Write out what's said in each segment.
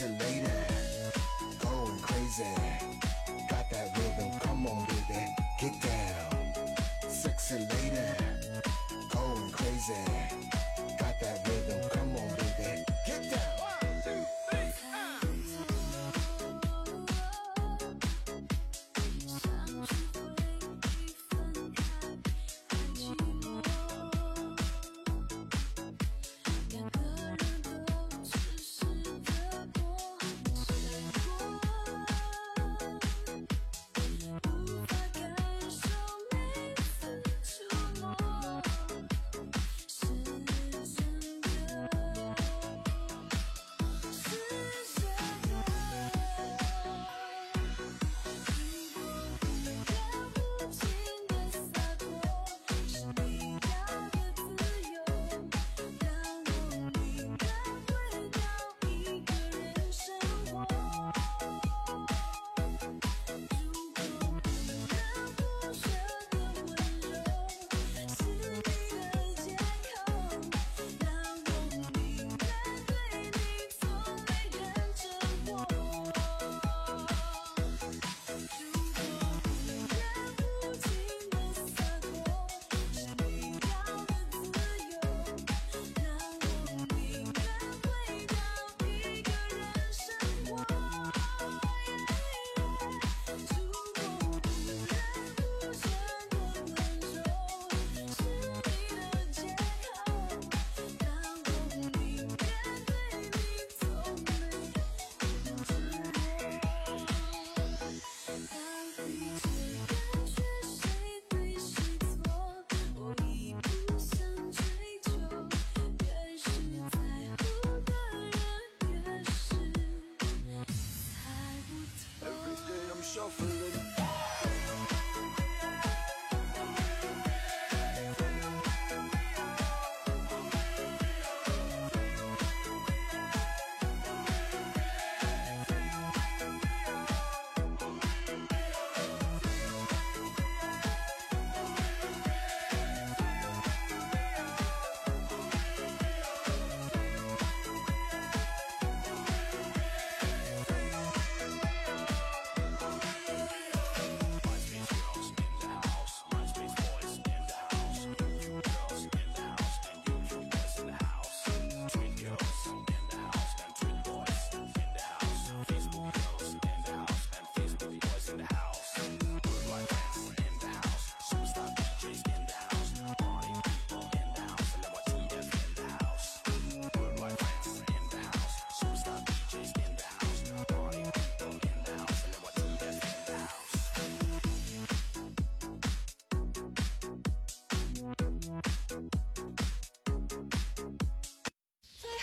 oscillator, going crazy. Got that rhythm, come on, baby, get down. Sexy lady, going crazy. shuffling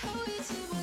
who you to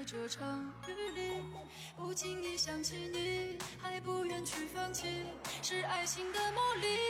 在这场雨里，不经意想起你，还不愿去放弃，是爱情的魔力。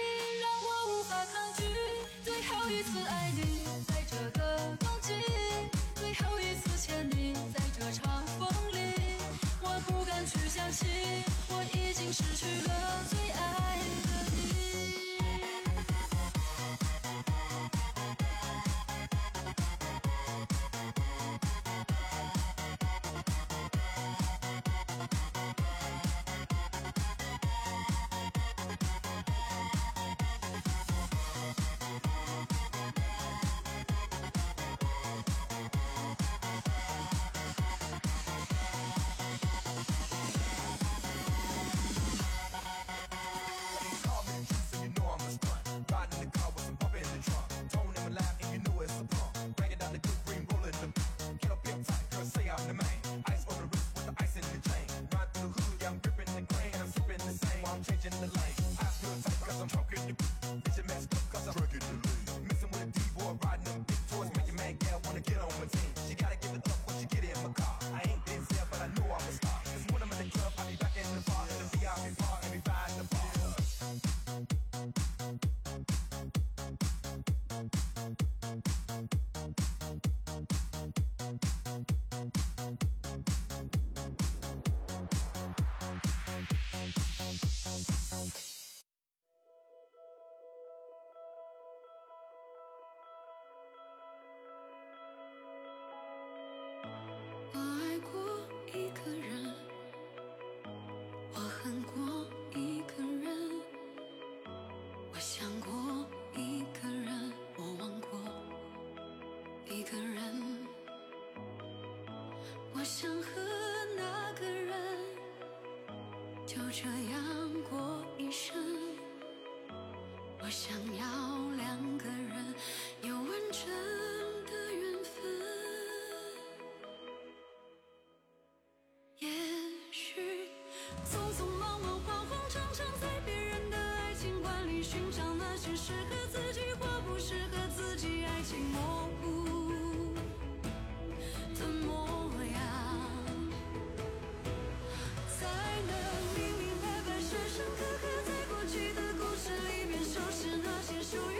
这样过一生，我想要两个人有完整的缘分。也许，匆匆忙忙，慌慌张张，在别人的爱情馆里寻找那些适合自。属于。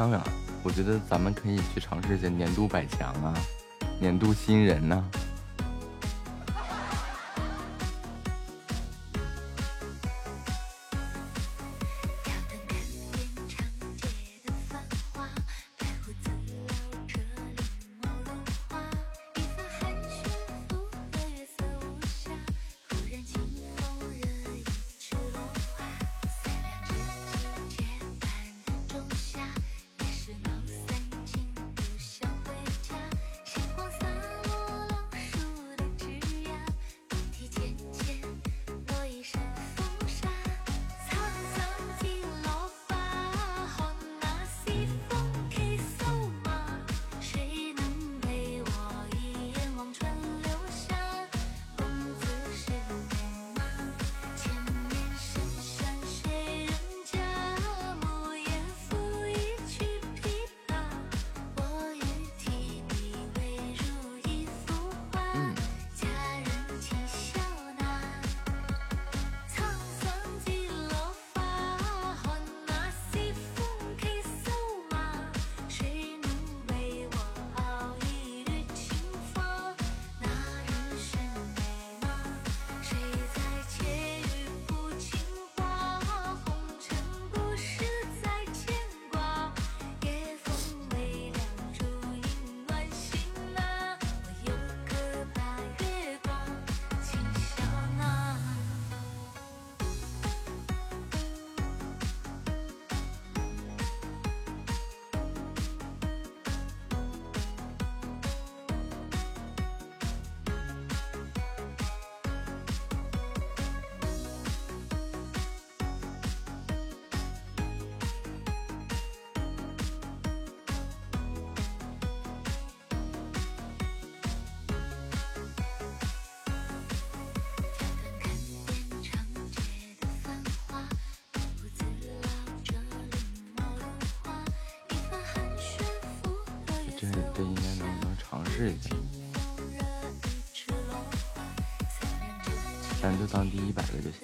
当然我觉得咱们可以去尝试一下年度百强啊年度新人呐。这应该能能尝试一下，咱就当第一百个就行。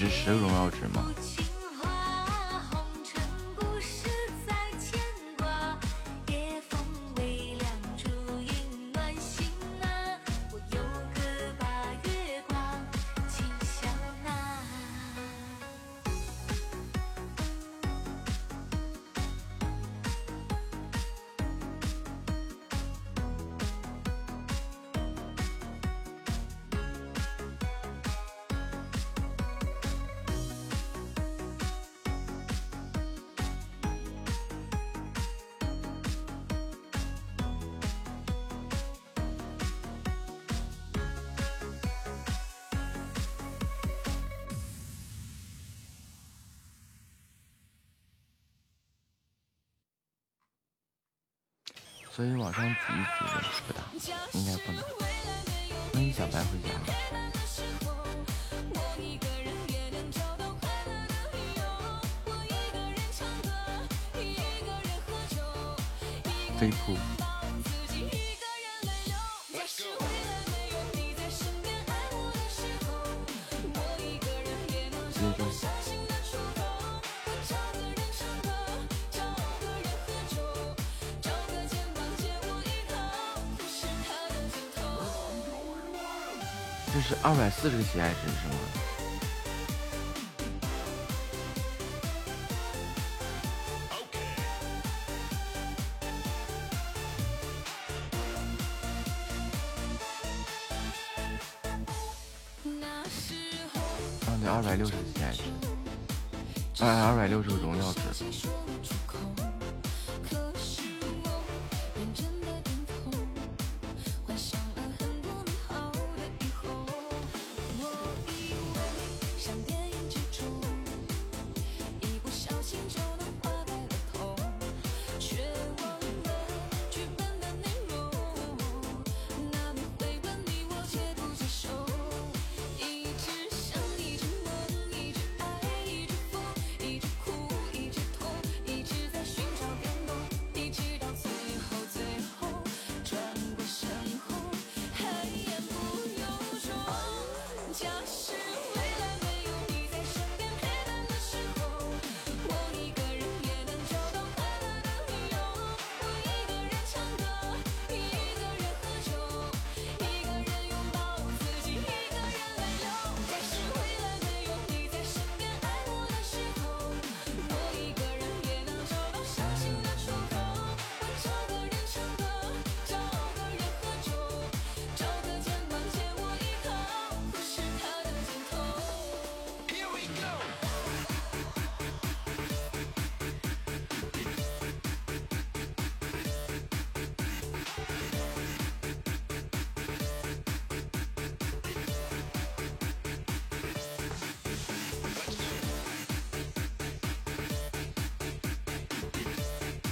Just. 所以往上挤一挤的，不大，应该不能。二百四十个喜爱值是吗？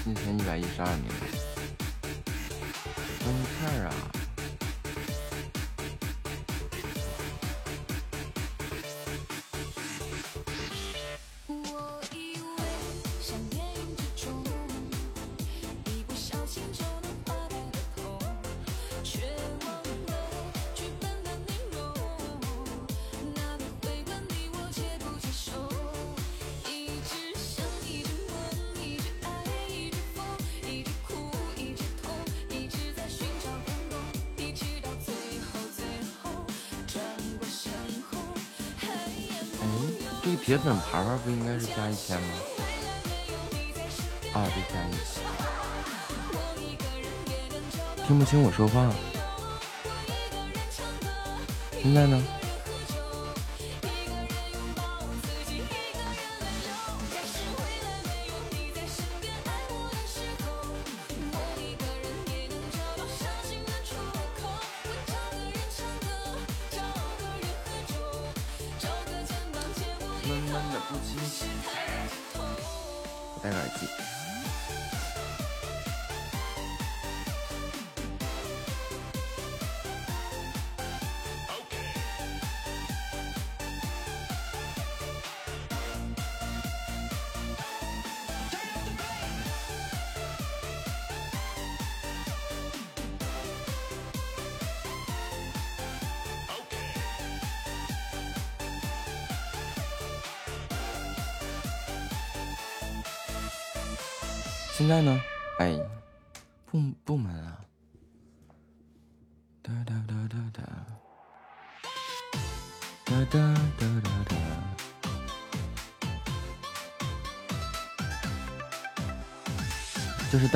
进前一百一十二名。铁粉牌牌不应该是加一千吗？啊，对，加一千。听不清我说话。现在呢？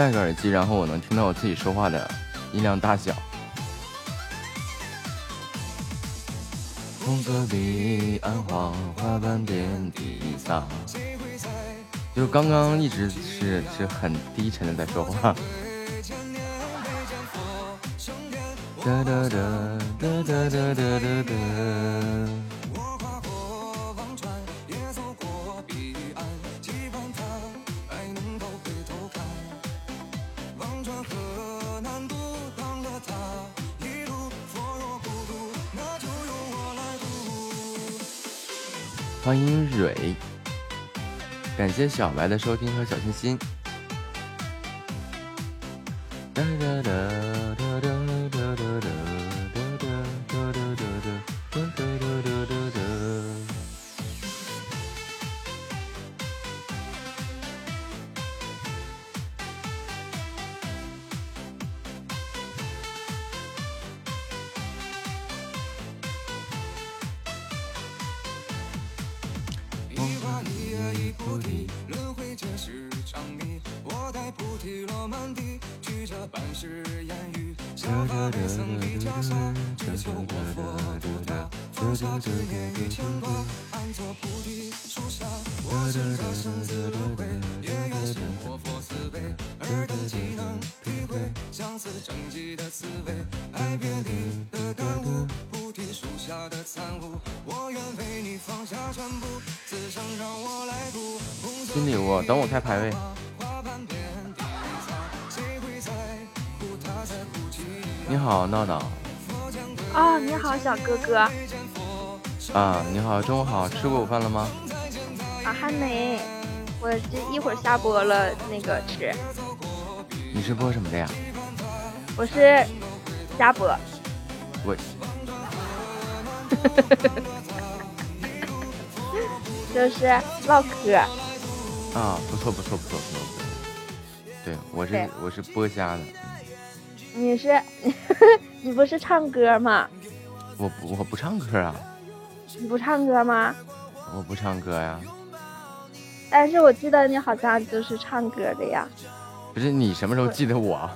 戴个耳机，然后我能听到我自己说话的音量大小。红色彼岸花，花瓣遍地撒。就刚刚一直是是很低沉的在说话。哒哒哒哒哒哒哒哒欢迎蕊，感谢小白的收听和小心心。播了，那个吃，你是播什么的呀？我是瞎播，我 就是唠嗑，啊，不错不错不错不错不错。对，我是我是播瞎的，你是 你不是唱歌吗？我不我不唱歌啊，你不唱歌吗？我不唱歌呀。但是我记得你好像就是唱歌的呀，不是你什么时候记得我？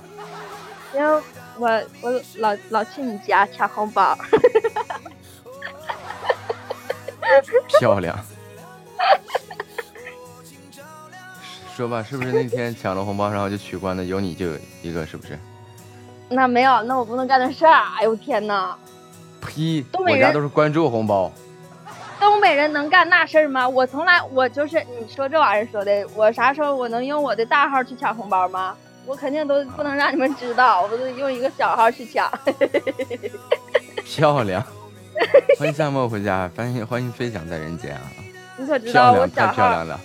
因为我我老老去你家抢红包，漂亮。说吧，是不是那天抢了红包，然后就取关的？有你就有一个，是不是？那没有，那我不能干的事儿，哎呦天呐，呸！我家都是关注红包。东北人能干那事儿吗？我从来我就是你说这玩意儿说的，我啥时候我能用我的大号去抢红包吗？我肯定都不能让你们知道，我都用一个小号去抢。漂亮！欢迎夏末回家，欢迎欢迎飞翔在人间啊！你可知道我小号，漂亮了！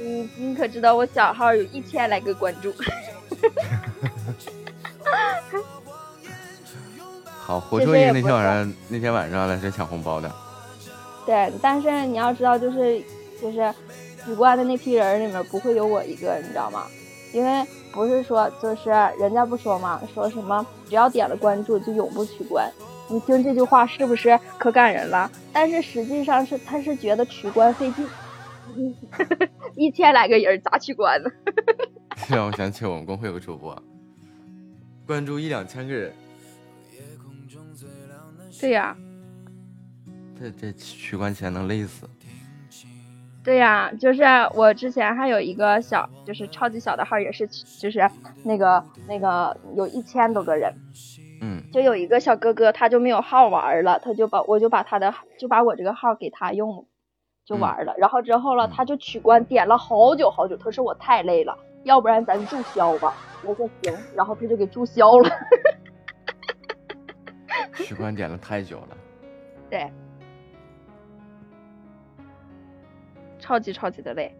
你你可知道我小号有一千来个关注？好，火车爷那天晚上那天晚上来是抢红包的，对，但是你要知道，就是就是取关的那批人里面不会有我一个，你知道吗？因为不是说就是人家不说嘛，说什么只要点了关注就永不取关。你听这句话是不是可感人了？但是实际上是他是觉得取关费劲，一千来个人咋取关呢？让我想起我们公会有个主播，关注一两千个人，对呀、这这取关起来能累死。对呀、就是我之前还有一个小，就是超级小的号，也是就是那个那个有一千多个人，嗯，就有一个小哥哥，他就没有号玩了，他就把我就把他的就把我这个号给他用，就玩了。然后之后了，嗯他就取关点了好久好久，他说我太累了，要不然咱注销吧。我说行，然后他就给注销了。取关点了太久了。对，超级超级的累。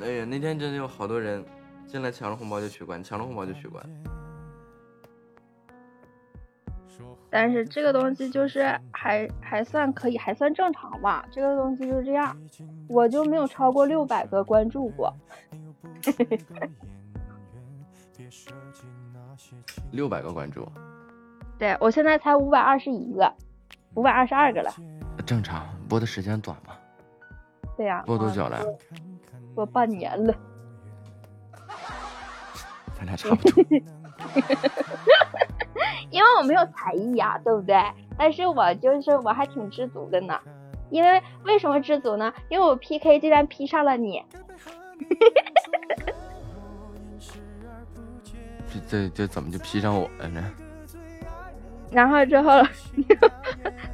哎呀，那天真的有好多人进来抢了红包就取关，抢了红包就取关。但是这个东西就是还还算可以，还算正常吧。这个东西就是这样，我就没有超过六百个关注过。六百个关注，对我现在才五百二十一个，五百二十二个了。正常，播的时间短嘛。对呀、播多久了？播半年了。咱俩差不多。因为我没有才艺呀、对不对？但是我就是我还挺知足的呢。因为为什么知足呢？因为我 PK 竟然 P 上了你，这这这怎么就 P 上我了呢？然后之后，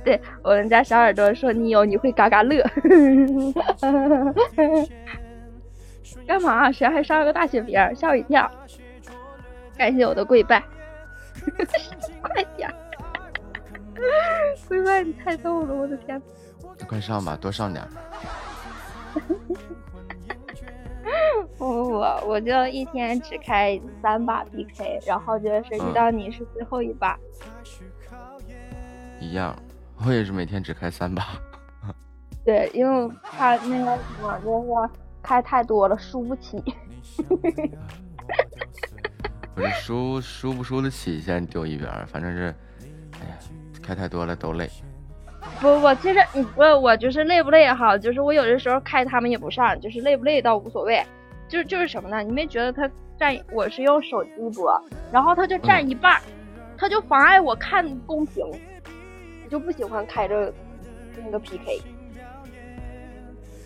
对我们家小耳朵说你有你会嘎嘎乐，干嘛？谁还上了个大雪瓶，吓我一跳。感谢我的跪拜，快点儿，跪拜你太逗了，我的天！快上吧，多上点儿。不不不，我就一天只开三把 PK，然后就是谁知道你是最后一把。一样，我也是每天只开三把。对，因为怕那个什么，就是开太多了，输不起。不是输输不输得起，先丢一边儿，反正是，哎呀，开太多了都累。不不，其实你不，我就是累不累也好，就是我有的时候开他们也不上，就是累不累倒无所谓。就是就是什么呢？你没觉得他占我是用手机播，然后他就占一半儿，他就妨碍我看公屏，我就不喜欢开着那个 PK，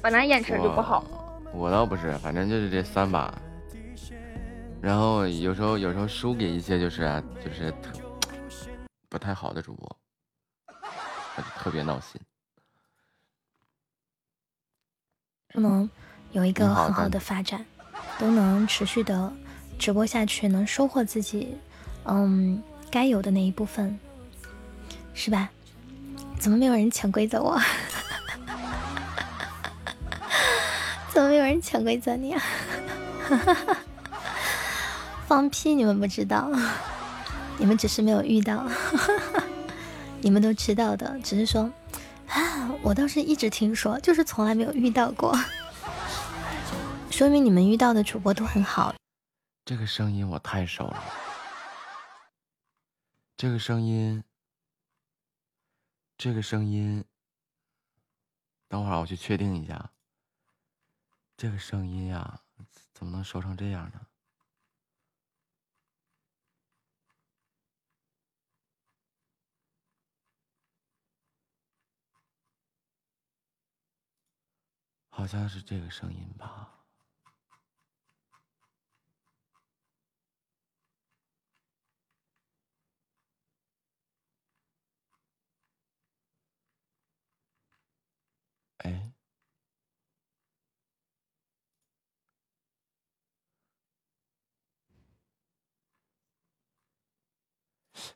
本来眼神就不好。我。我倒不是，反正就是这三把。然后有时候有时候输给一些就是啊，就是特不太好的主播，特别闹心。都能有一个很好的的发展，都能持续的直播下去，能收获自己嗯该有的那一部分，是吧？怎么没有人潜规则我？怎么没有人潜规则你啊？放屁！你们不知道，你们只是没有遇到，你们都知道的，只是说啊，我倒是一直听说，就是从来没有遇到过，说明你们遇到的主播都很好。这个声音我太熟了，这个声音，这个声音，等会儿我去确定一下。这个声音呀，怎么能熟成这样呢？好像是这个声音吧。哎，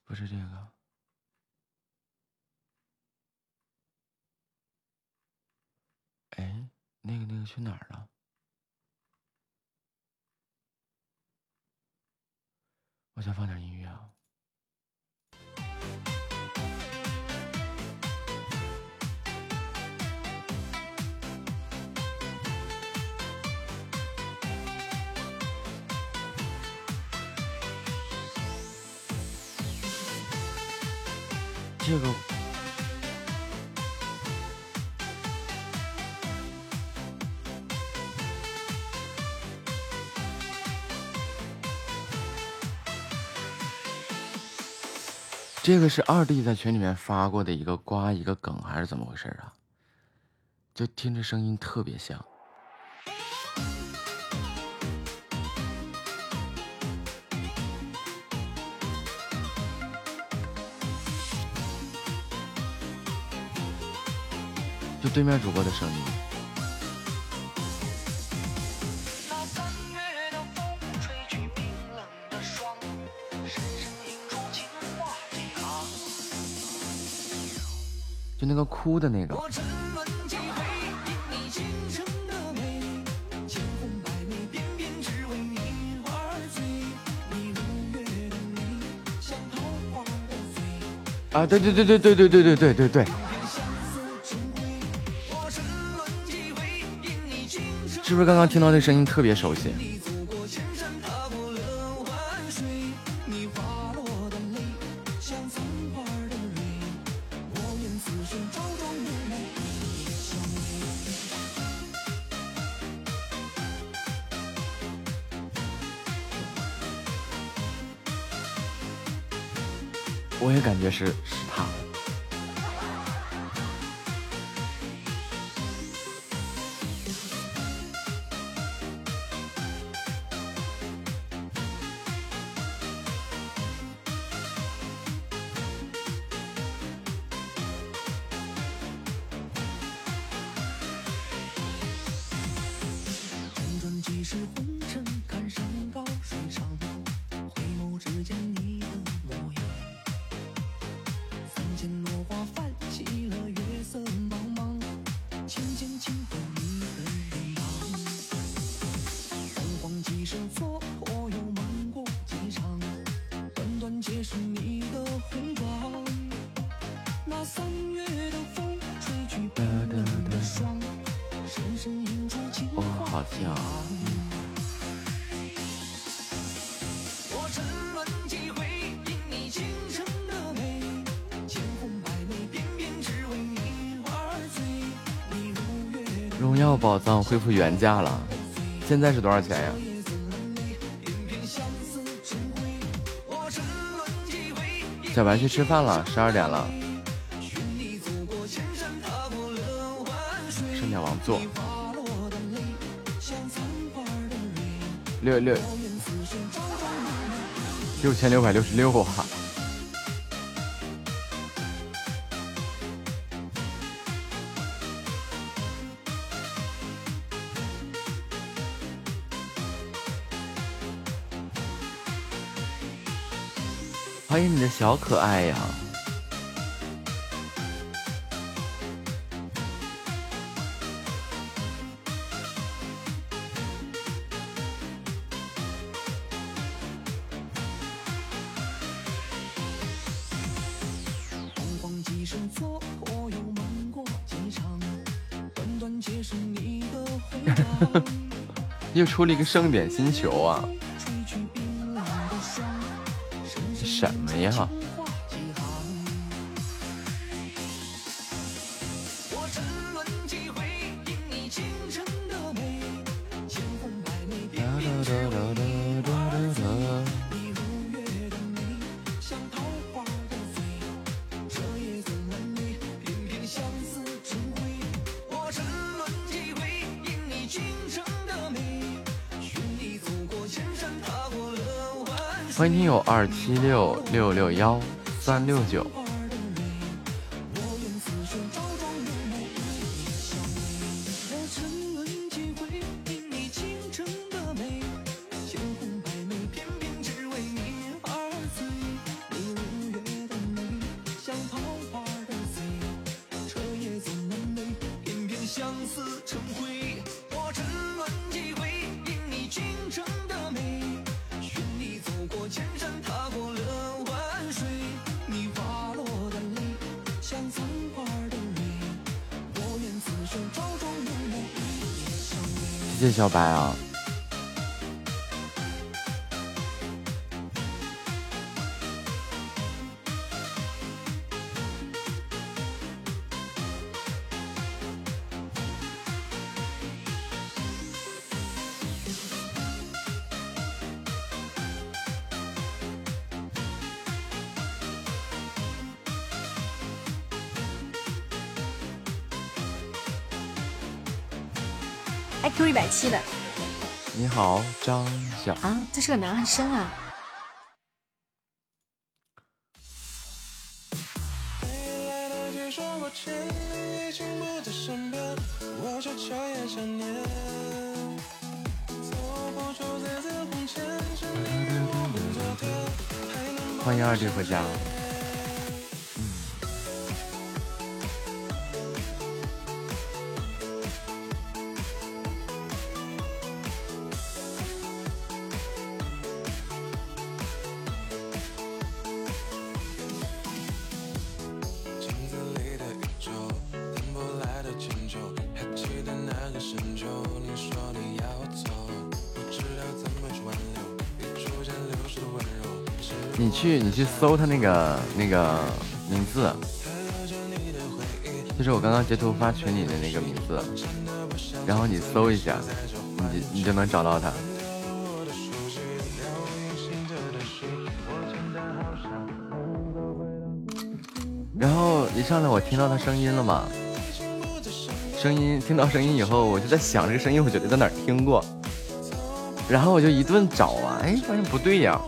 不是这个。哎，那个那个去哪儿了？我想放点音乐啊。这个这个是二弟在群里面发过的一个瓜一个梗还是怎么回事啊？就听着声音特别像。对面主播的声音，就那个哭的那个。啊，对对对对对对对对对对对。是不是刚刚听到那声音特别熟悉？恢复原价了。现在是多少钱呀？小白去吃饭了，十二点了，剩下王座。六六六千六百六十六啊！好可爱呀！又出了一个盛典星球啊。什么呀？欢迎听友二七六六六幺三六九小白啊。是个男生啊。欢迎二弟回家你去，你去搜他那个那个名字，就是我刚刚截图发群里的那个名字，然后你搜一下，你你就能找到他。然后一上来我听到他声音了嘛，声音听到声音以后，我就在想这个声音，我觉得在哪儿听过，然后我就一顿找啊，哎，发现不对呀。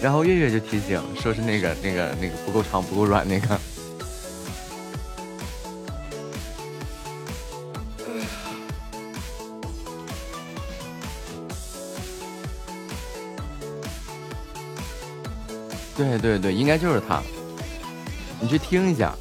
然后月月就提醒说是那个那个那个不够长不够软那个。对对对应该就是他。你去听一下。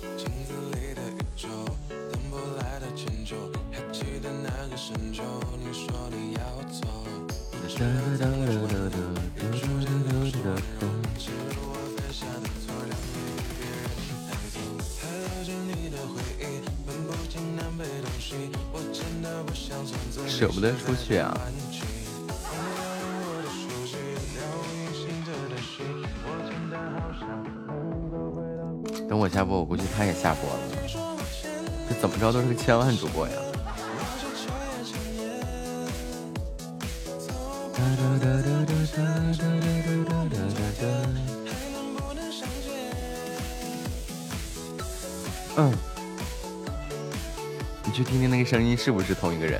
先出去啊。等我下播，我估计他也下播了。这怎么着都是个千万主播呀。嗯。你去听听那个声音是不是同一个人。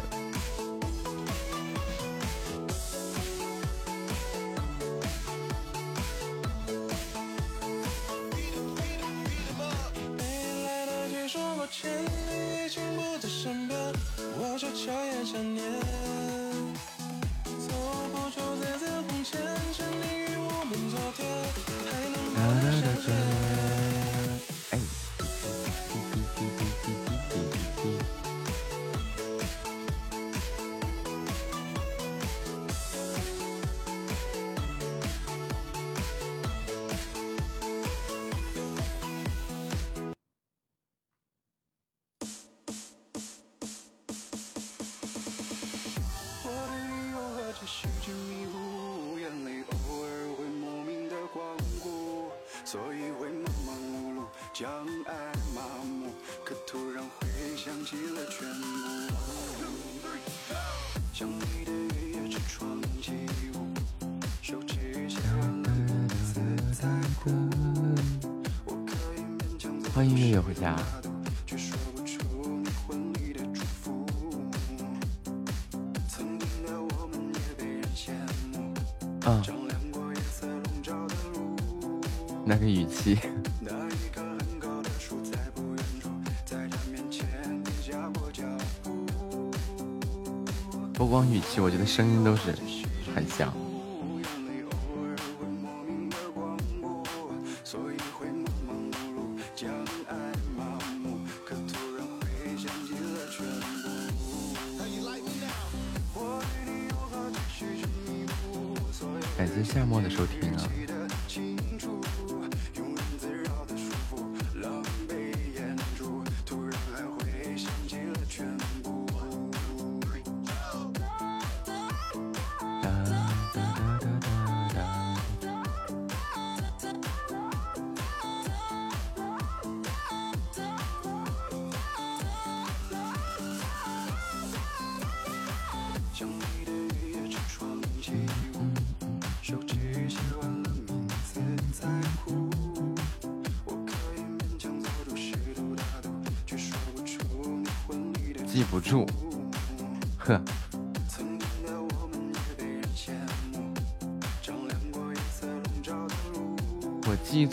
声音都是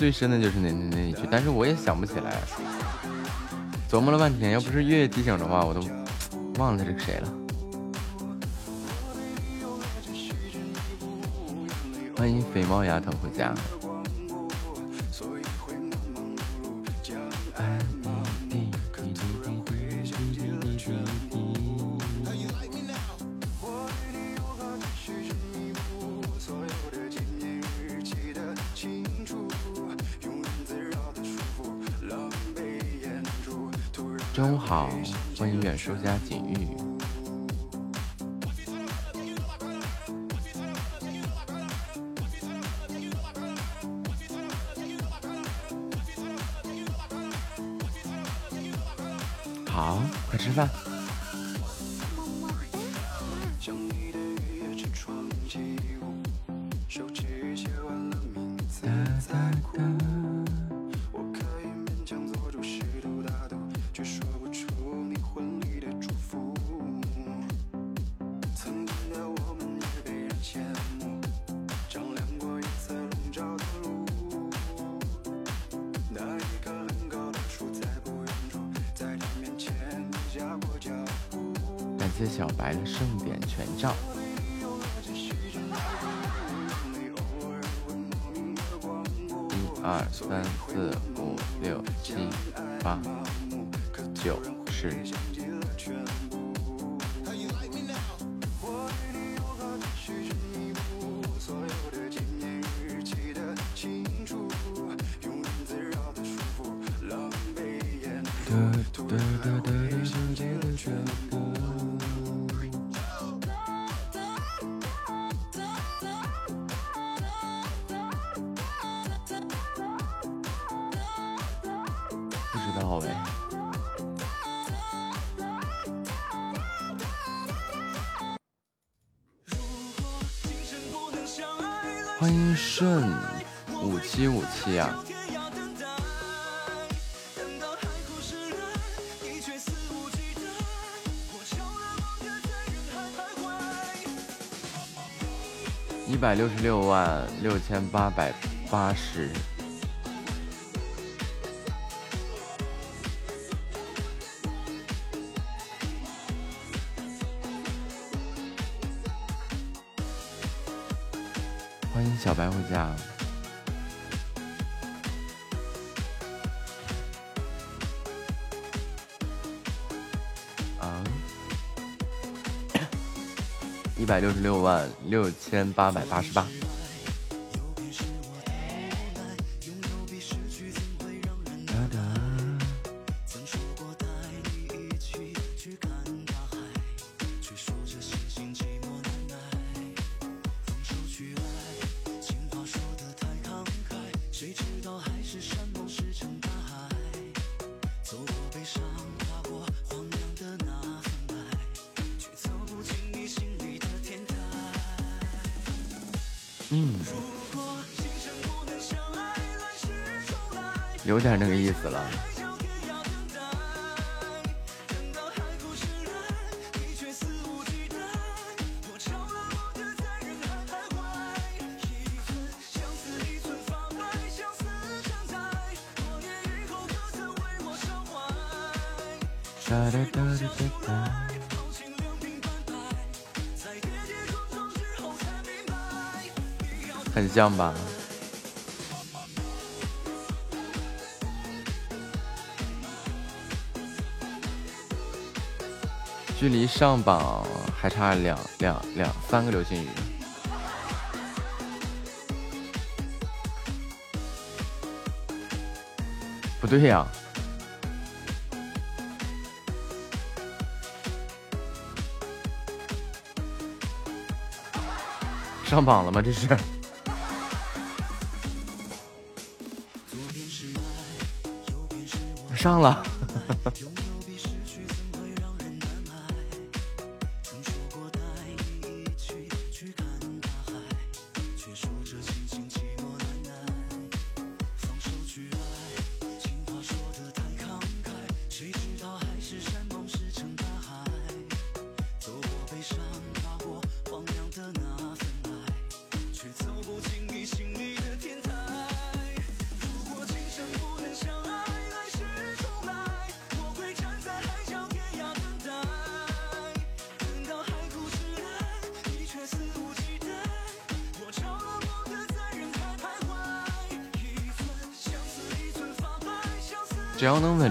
最深的就是那那那一句，但是我也想不起来，琢磨了半天，要不是月月提醒的话，我都忘了这是谁了。欢迎肥猫丫头回家。谢小白的盛典全照。一二三四五六七八九十。欢迎顺五七五七啊！一百六十六万六千八百八十。百六十六万六千八百八十八。这样吧？距离上榜还差两两两三个流星雨。不对呀、上榜了吗？这是？上了。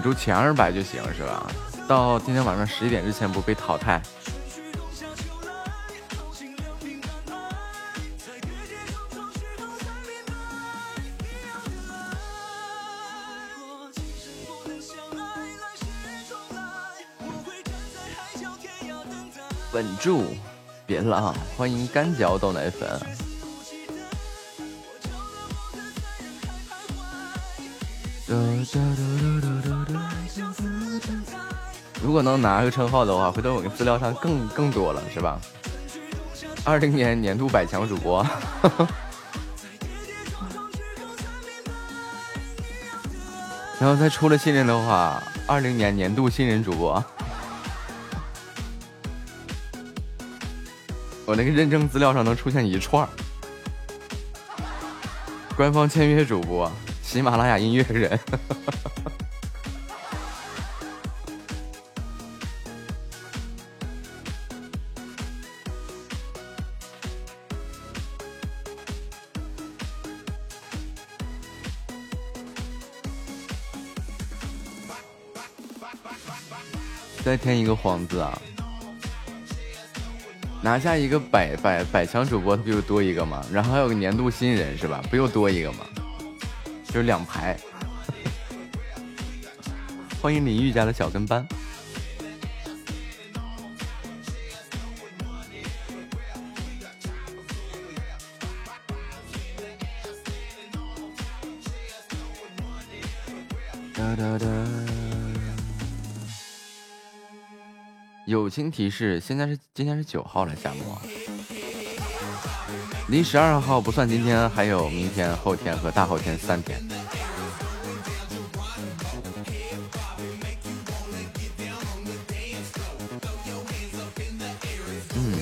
要能稳住前二百就行，是吧？到今天晚上十一点之前不被淘汰。稳住，别浪！欢迎干嚼豆奶粉。如如果能拿个称号的话，回头我跟资料上更更多了，是吧？二零年年度百强主播，然后再出了新人的话，二零年年度新人主播。我那个认证资料上能出现一串官方签约主播，喜马拉雅音乐人。皇子啊！拿下一个百百百强主播，他不就多一个吗？然后还有个年度新人是吧？不又多一个吗？就是两排。欢迎林玉家的小跟班。友情提示：现在是今天是九号了，夏末。离十二号不算今天，还有明天、后天和大后天三天。嗯。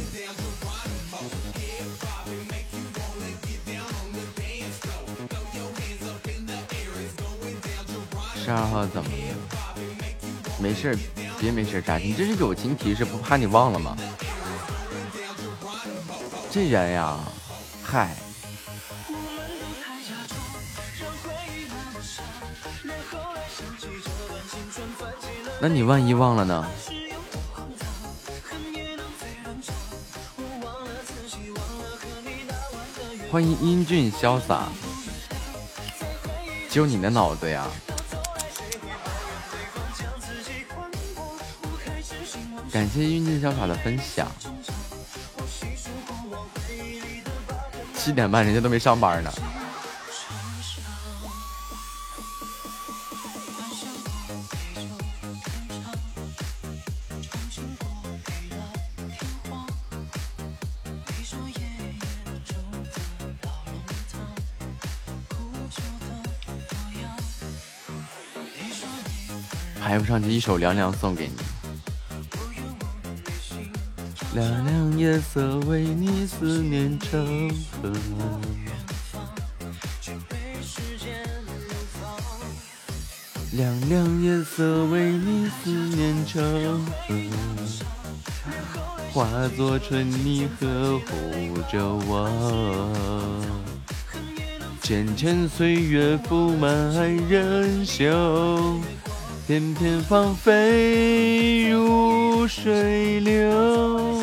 十二号怎么了？没事，别没事干，你，这是友情提示，不怕你忘了吗？这人呀，嗨，那你万一忘了呢？欢迎英俊潇洒，就你的脑子呀！感谢运气潇洒的分享。七点半，人家都没上班呢。排不上去，一首凉凉送给你。凉凉夜色为你思念成河，凉凉夜色为你思念成河，化作春泥呵护着我。浅浅岁月覆满人袖，翩翩芳菲如水流。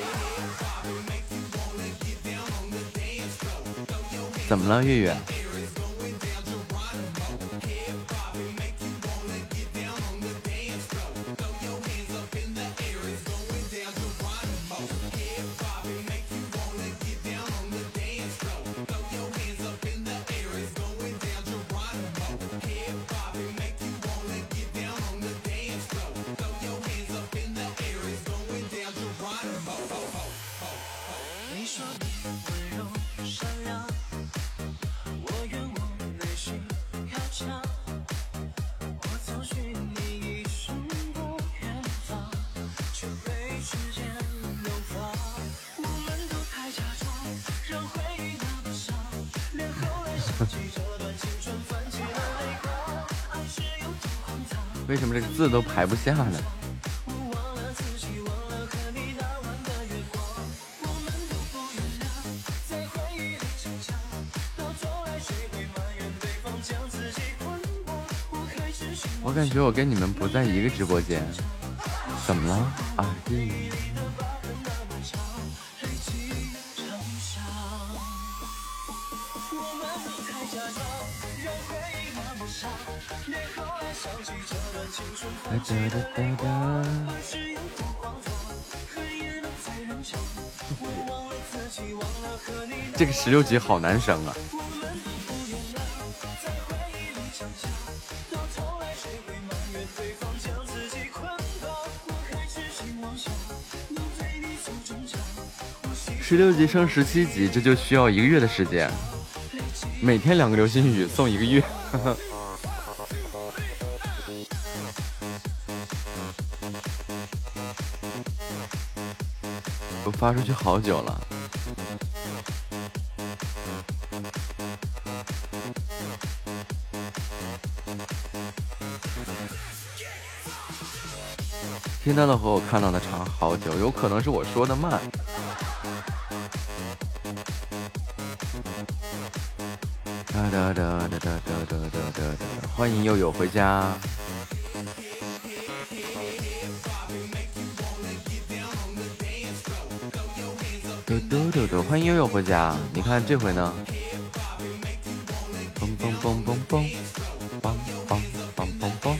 怎么了，月月？还不下呢？我感觉我跟你们不在一个直播间，怎么了？啊，嗯哒哒哒哒。这个十六级好难升啊！十六级升十七级，这就需要一个月的时间。每天两个流星雨送一个月。发出去好久了。听到的和我看到的差好久，有可能是我说的慢。哒哒哒哒哒哒哒哒哒哒！欢迎悠悠回家。嘟嘟嘟嘟，欢迎悠悠回家。你看这回呢？嘣嘣嘣嘣嘣，梆梆梆梆梆。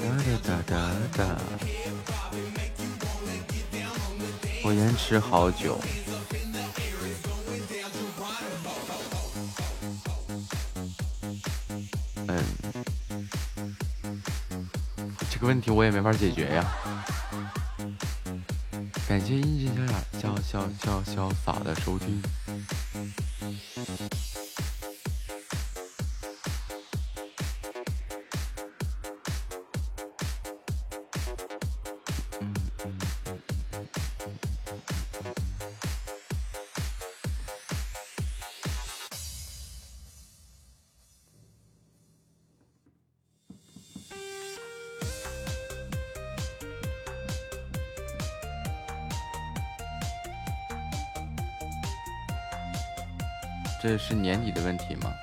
哒哒哒哒哒。我延迟好久。问题我也没法解决呀。感谢英俊潇洒潇潇潇潇洒的收听。是年底的问题吗？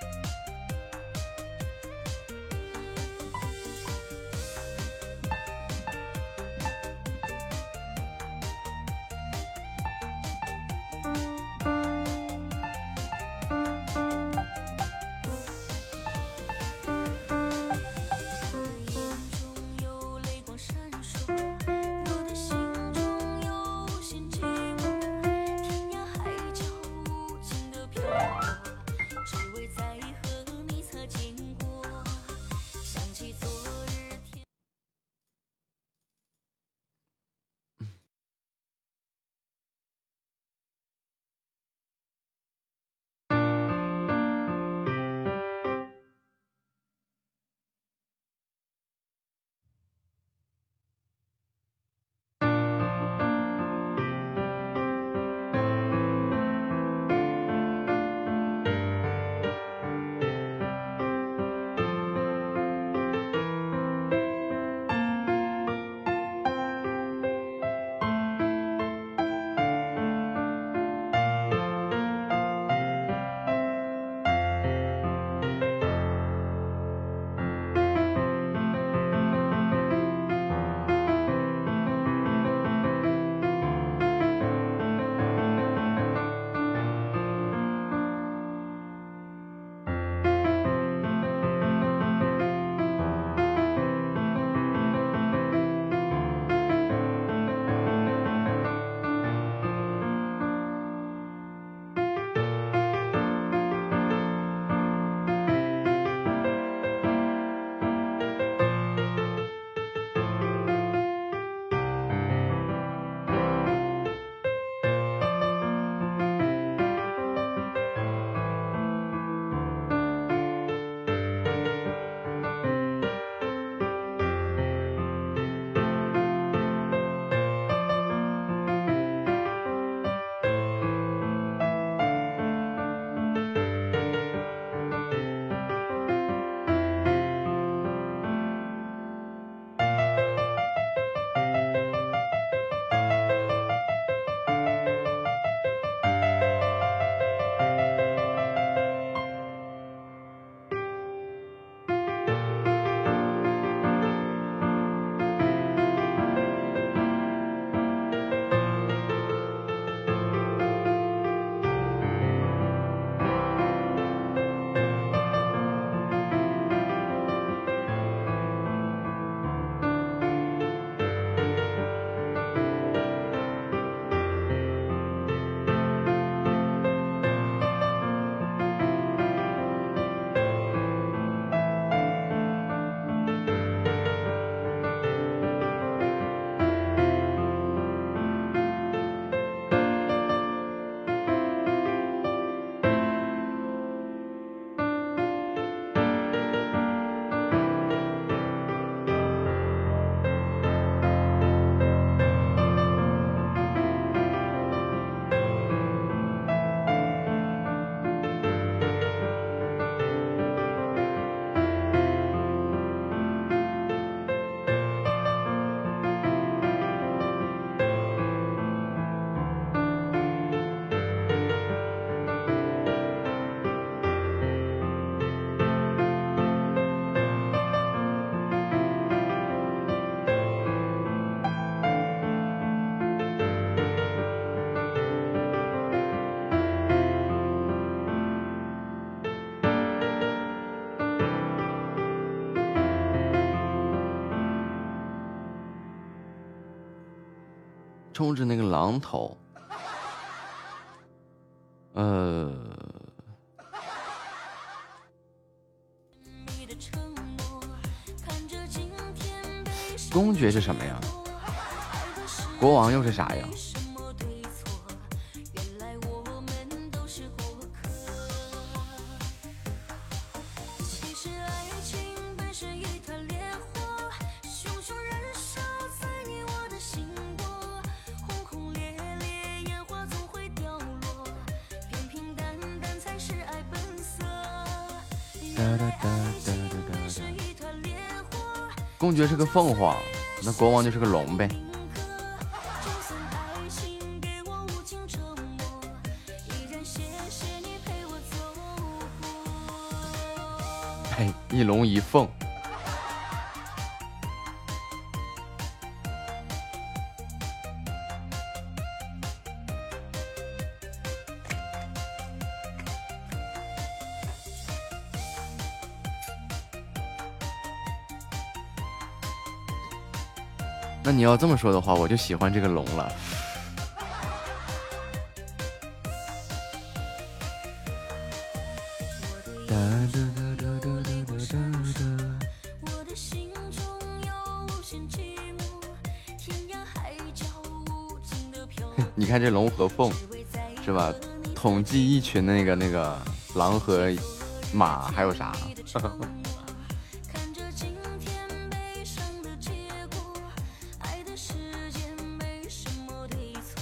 冲着那个榔头，呃，公爵是什么呀？国王又是啥呀？公爵是个凤凰，那国王就是个龙呗。嘿，一龙一凤。要这么说的话，我就喜欢这个龙了。你看这龙和凤，是吧？统计一群那个那个狼和马还有啥？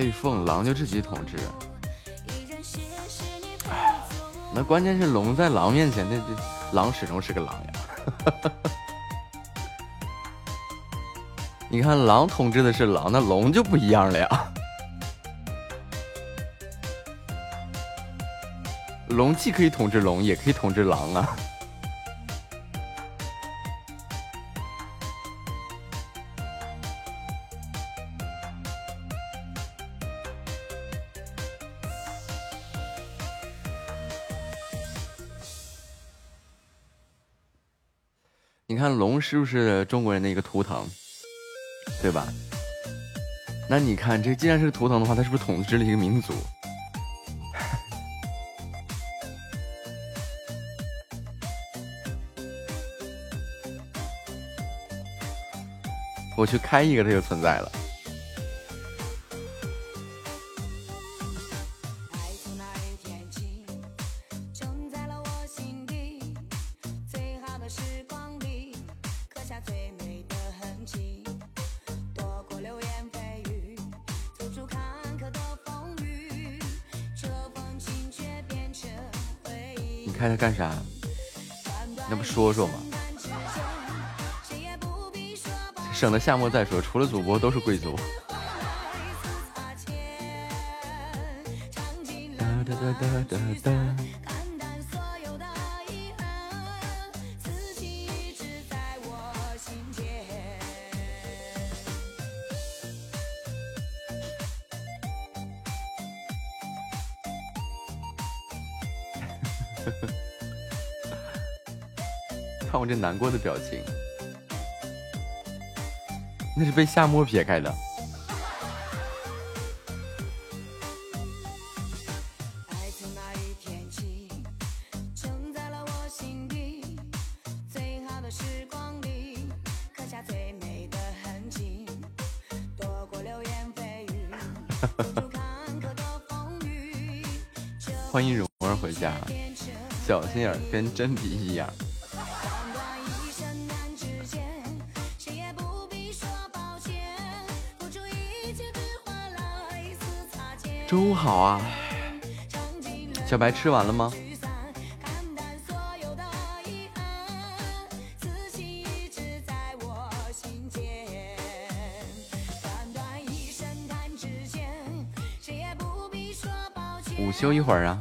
配凤，狼就自己统治。那关键是龙在狼面前，那这狼始终是个狼呀。你看，狼统治的是狼，那龙就不一样了呀。龙既可以统治龙，也可以统治狼啊。是不是中国人的一个图腾，对吧？那你看，这既然是图腾的话，它是不是统治了一个民族？我去开一个，它就存在了。夏末再说，除了主播都是贵族。哒哒哒哒哒哒。看我这难过的表情。那是被夏沫撇开的。欢迎蓉儿回家，小心眼跟真皮一样。好啊，小白吃完了吗？午休一会儿啊。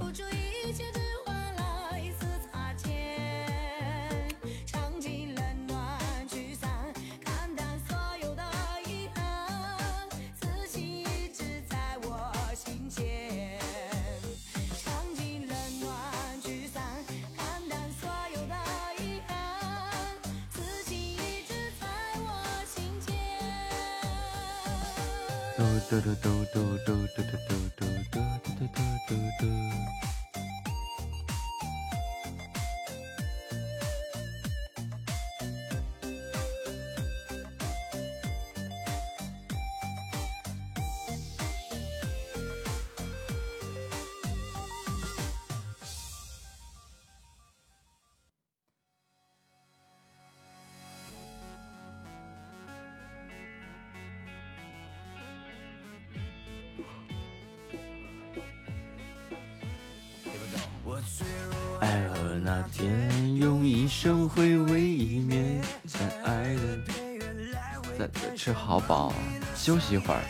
息一会儿。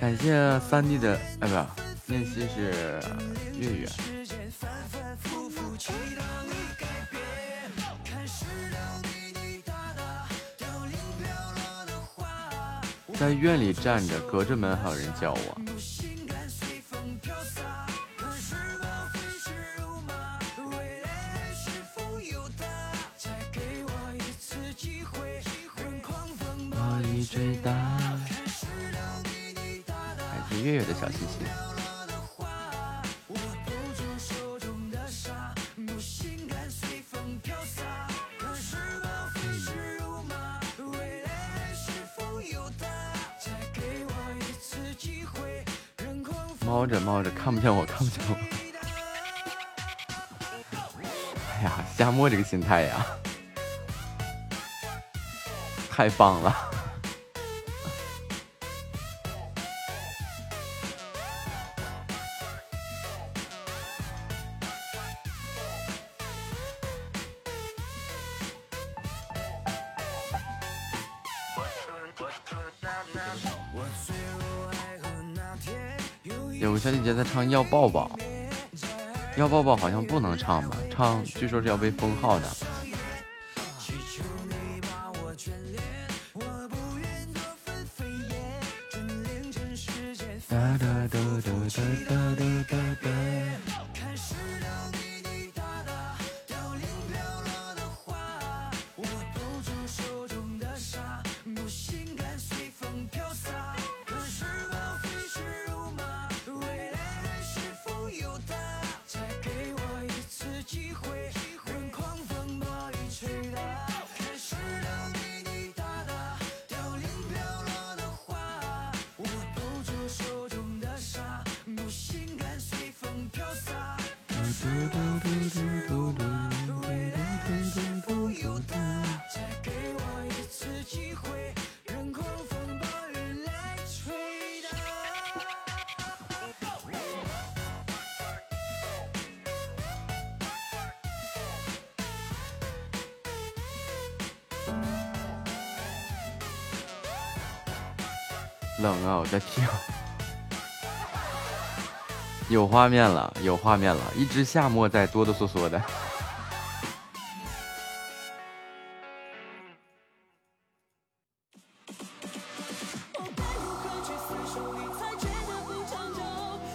感谢三弟的，哎，不是，念希是月月。在院里站着，隔着门还有人叫我。我个心态呀，太棒了！有个小姐姐在唱《要抱抱》，要抱抱好像不能唱吧？唱据说是要被封号的。画面了，有画面了，一只夏末在哆哆嗦嗦的。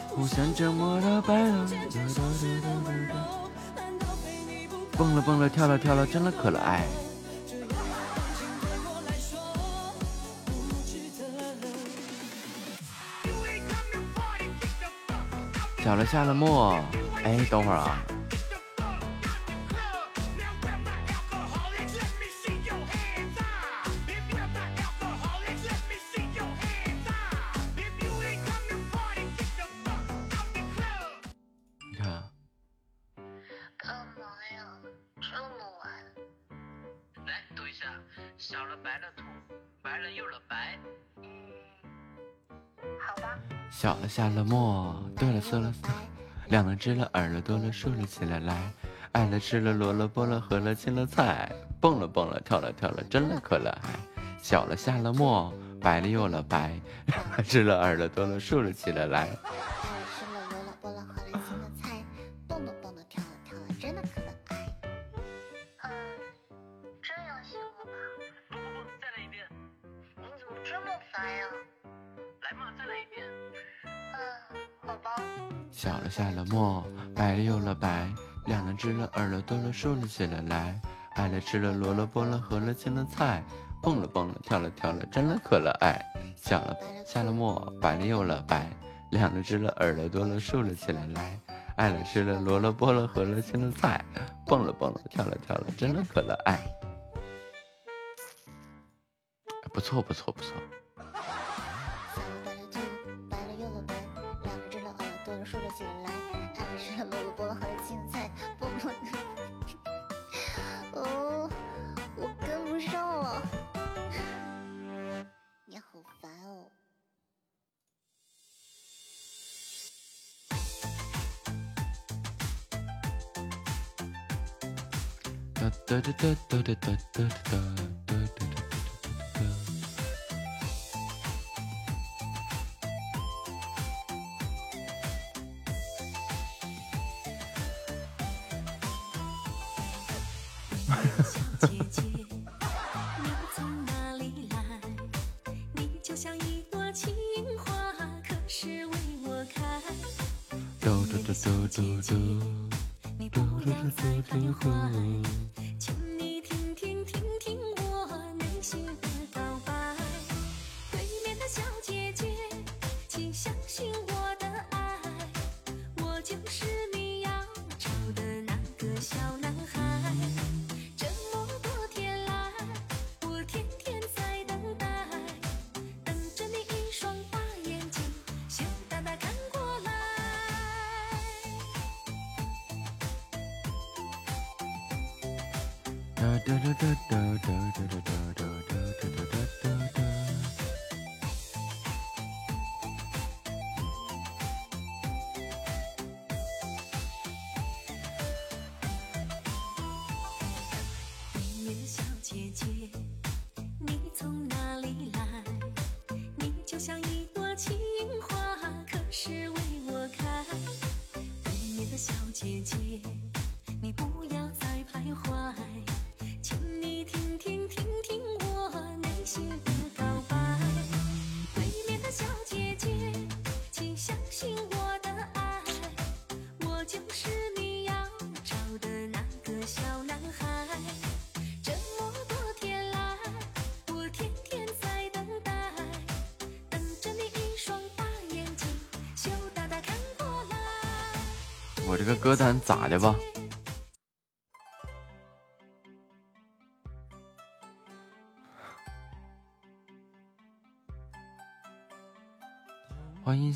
互相折磨的白了，蹦了蹦了，跳了跳了，真的可了爱。下了墨，哎，等会儿啊，吃了耳朵了，竖了起来。来爱了，吃了萝了，卜了和了，青了菜蹦了，蹦了跳了，跳了真了。可了爱小了，下了墨白了，又了白。吃了耳朵了，竖了起来。来。两了，耳朵多了竖了起来。来，爱了，吃了，萝了，卜了，和了，青了，菜蹦了，蹦了，跳了，跳了，真了，可了，爱笑了，下了，墨，白了，又了，白亮了，知了，耳朵多了竖了起来。来，爱了，吃了，萝了，卜了，和了，青了，菜蹦了，蹦了，跳了，跳了，真了，可了，爱。不错，不错，不错。da, da, da,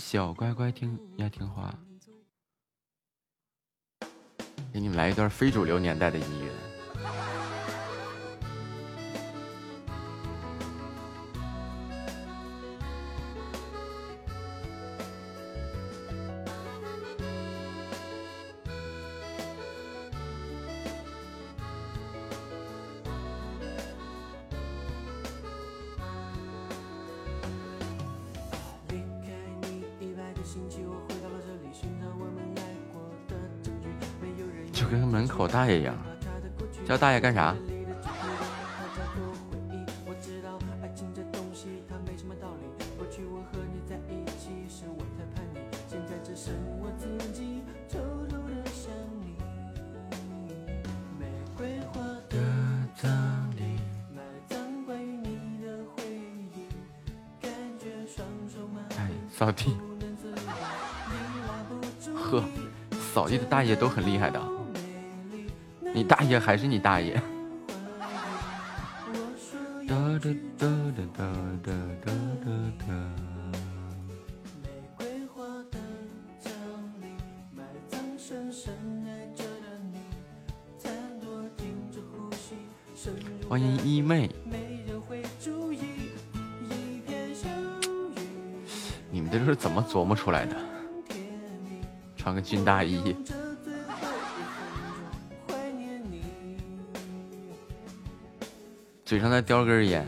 小乖乖听要听话。给你们来一段非主流年代的音乐。在干啥？的扫地。爱的大爷都很厉害的也还是你大爷！欢迎一妹，你们这是怎么琢磨出来的？穿个军大衣。刚才叼根烟。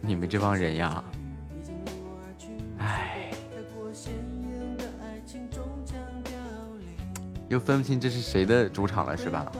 你 你们这帮人呀唉又分不清这是谁的主场了是吧？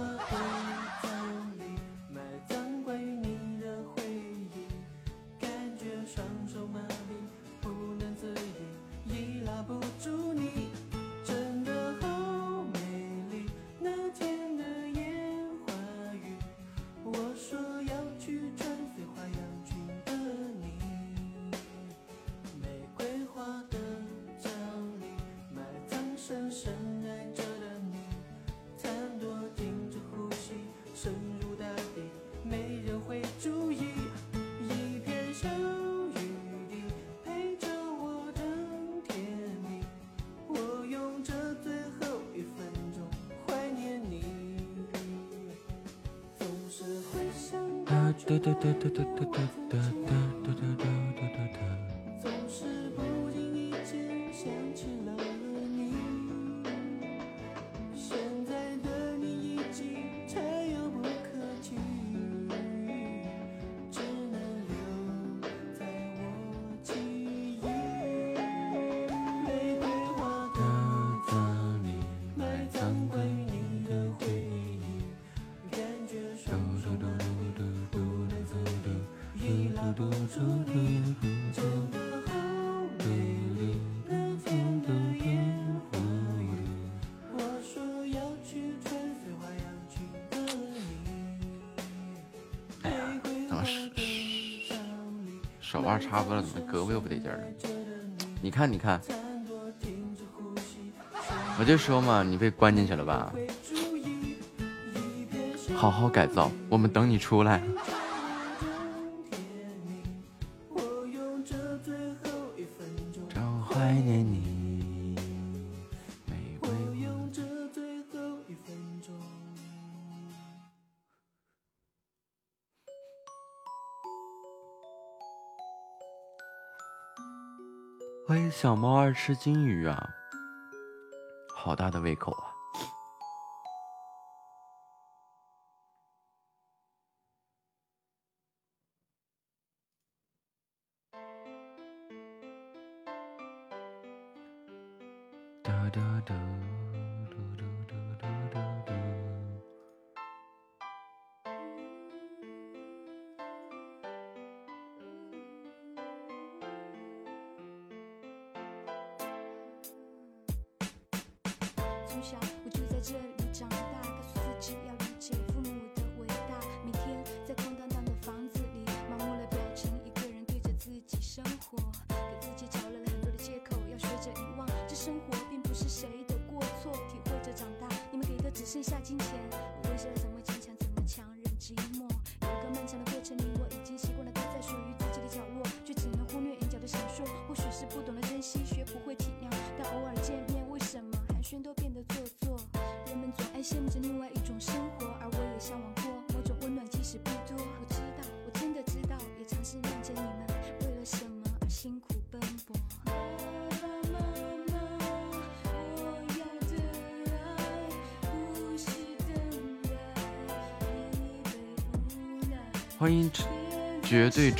哒哒哒哒哒哒哒哒哒哒哒哒哒哒。差不多了，怎么胳膊又不得劲儿了？你看你看，我就说嘛，你被关进去了吧，好好改造，我们等你出来。吃金鱼啊，好大的胃口啊。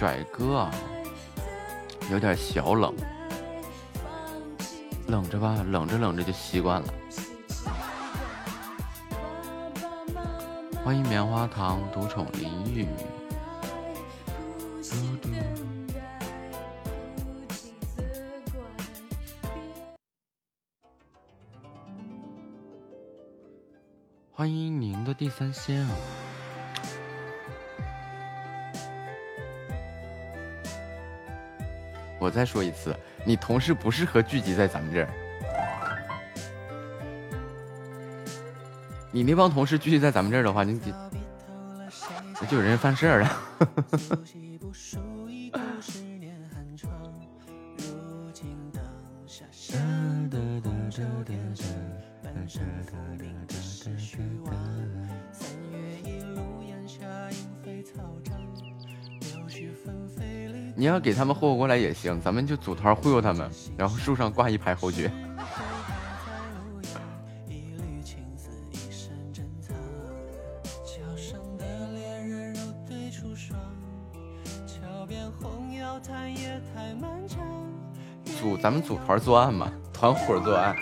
拽哥啊，有点小冷，冷着吧，冷着冷着就习惯了。欢迎棉花糖独宠淋浴。欢迎您的第三鲜啊！再说一次，你同事不适合聚集在咱们这儿。你那帮同事聚集在咱们这儿的话，你，那就有人犯事儿了。给他们霍霍过来也行，咱们就组团忽悠他们，然后树上挂一排侯爵。组咱们组团作案嘛，团伙作案。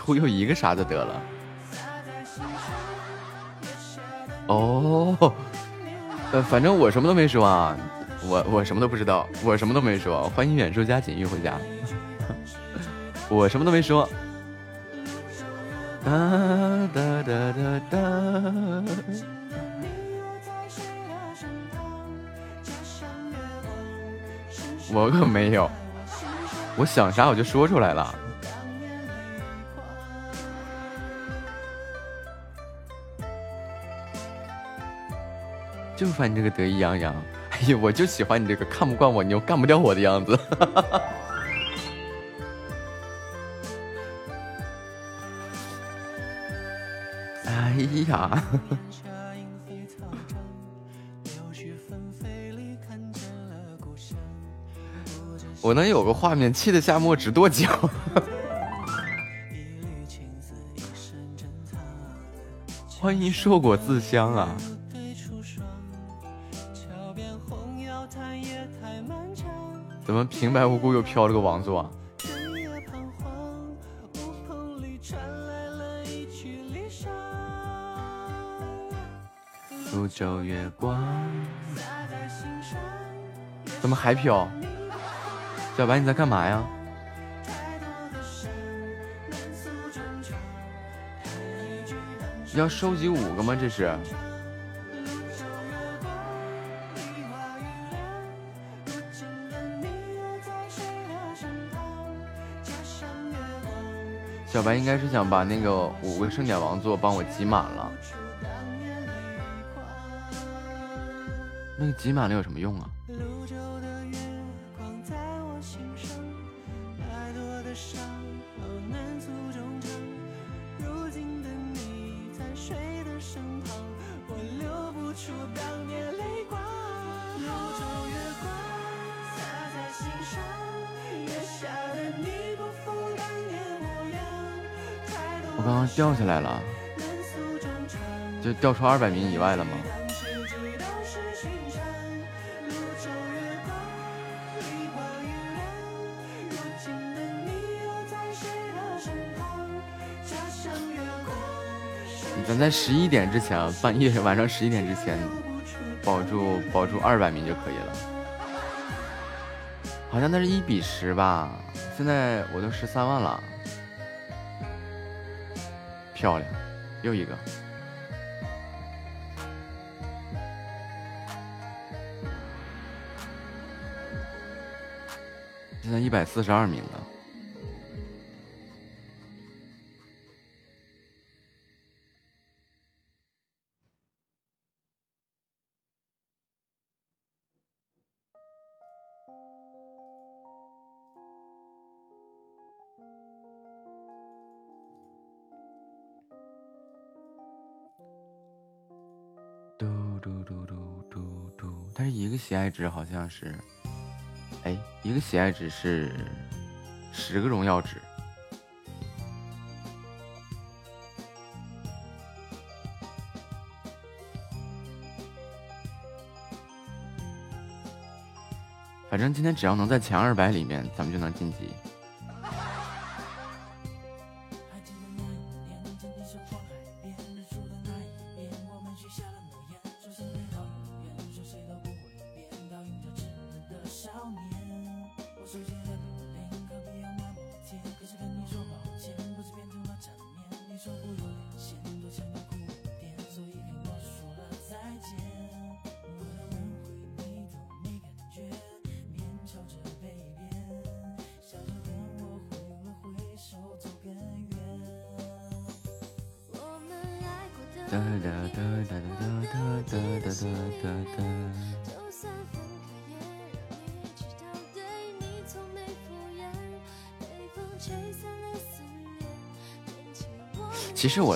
忽悠一个啥就得了。哦，呃，反正我什么都没说啊，我我什么都不知道，我什么都没说。欢迎远处加锦玉回家，我什么都没说。哒哒哒哒哒。我可没有，我想啥我就说出来了。就烦你这个得意洋洋，哎呀，我就喜欢你这个看不惯我，你又干不掉我的样子。哎呀，我能有个画面，气得夏末直跺脚。欢迎硕果自香啊！怎么平白无故又飘了个王座啊？苏州月光，怎么还飘？小白你在干嘛呀？要收集五个吗？这是？小白应该是想把那个五个盛典王座帮我集满了。那个集满了有什么用啊？掉出二百名以外了吗？咱在十一点之前，半夜晚上十一点之前，保住保住二百名就可以了。好像那是一比十吧？现在我都十三万了，漂亮，又一个。一百四十二名了。嘟嘟嘟嘟嘟嘟，但是一个喜爱值好像是，哎，一个喜爱值是十个荣耀值。反正今天只要能在前二百里面，咱们就能晋级。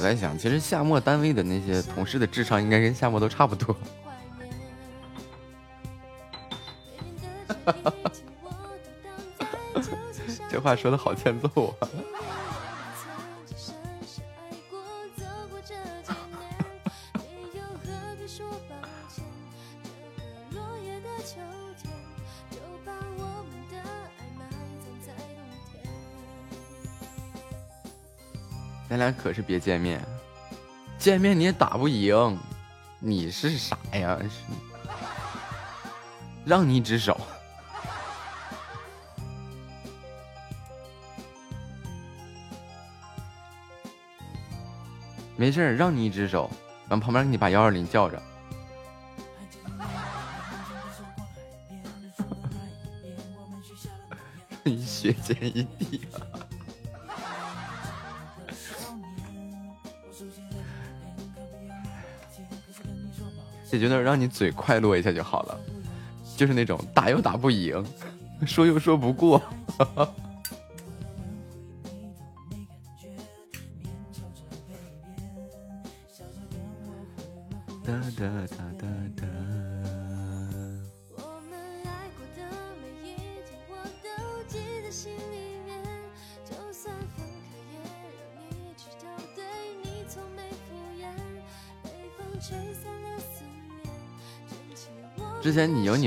在想，其实夏末单位的那些同事的智商应该跟夏末都差不多。这话说的好欠揍啊！可是别见面，见面你也打不赢，你是啥呀？让你一只手。没事，让你一只手，完旁边给你把幺二零叫着。你血溅一地、啊解决那让你嘴快落一下就好了，就是那种打又打不赢，说又说不过。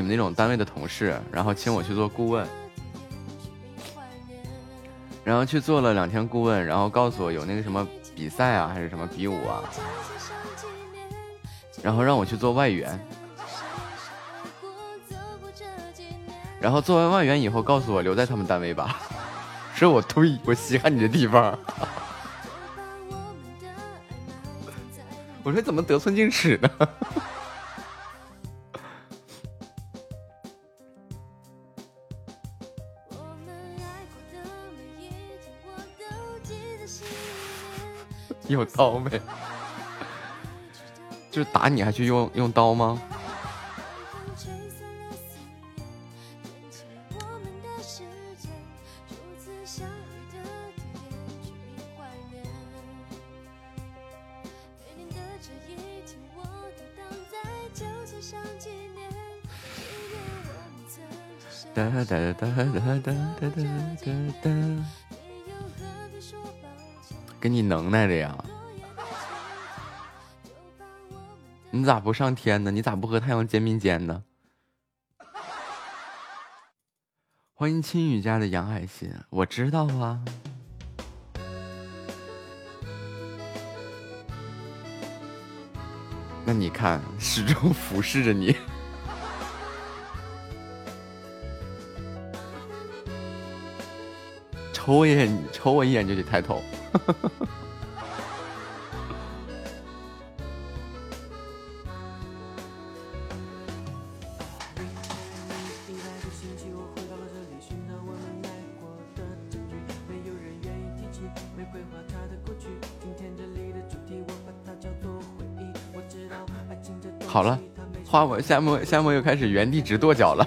们那种单位的同事，然后请我去做顾问，然后去做了两天顾问，然后告诉我有那个什么比赛啊，还是什么比武啊，然后让我去做外援，然后做完外援以后告诉我留在他们单位吧，说我推我稀罕你的地方，我说怎么得寸进尺呢？有刀没？就是打你还去用用刀吗？哒哒哒哒哒哒哒哒哒哒，给你能耐的呀！你咋不上天呢？你咋不和太阳肩并肩呢？欢迎青雨家的杨海心，我知道啊。那你看，始终俯视着你。瞅我一眼，瞅我一眼就得抬头。花我夏末夏末又开始原地直跺脚了。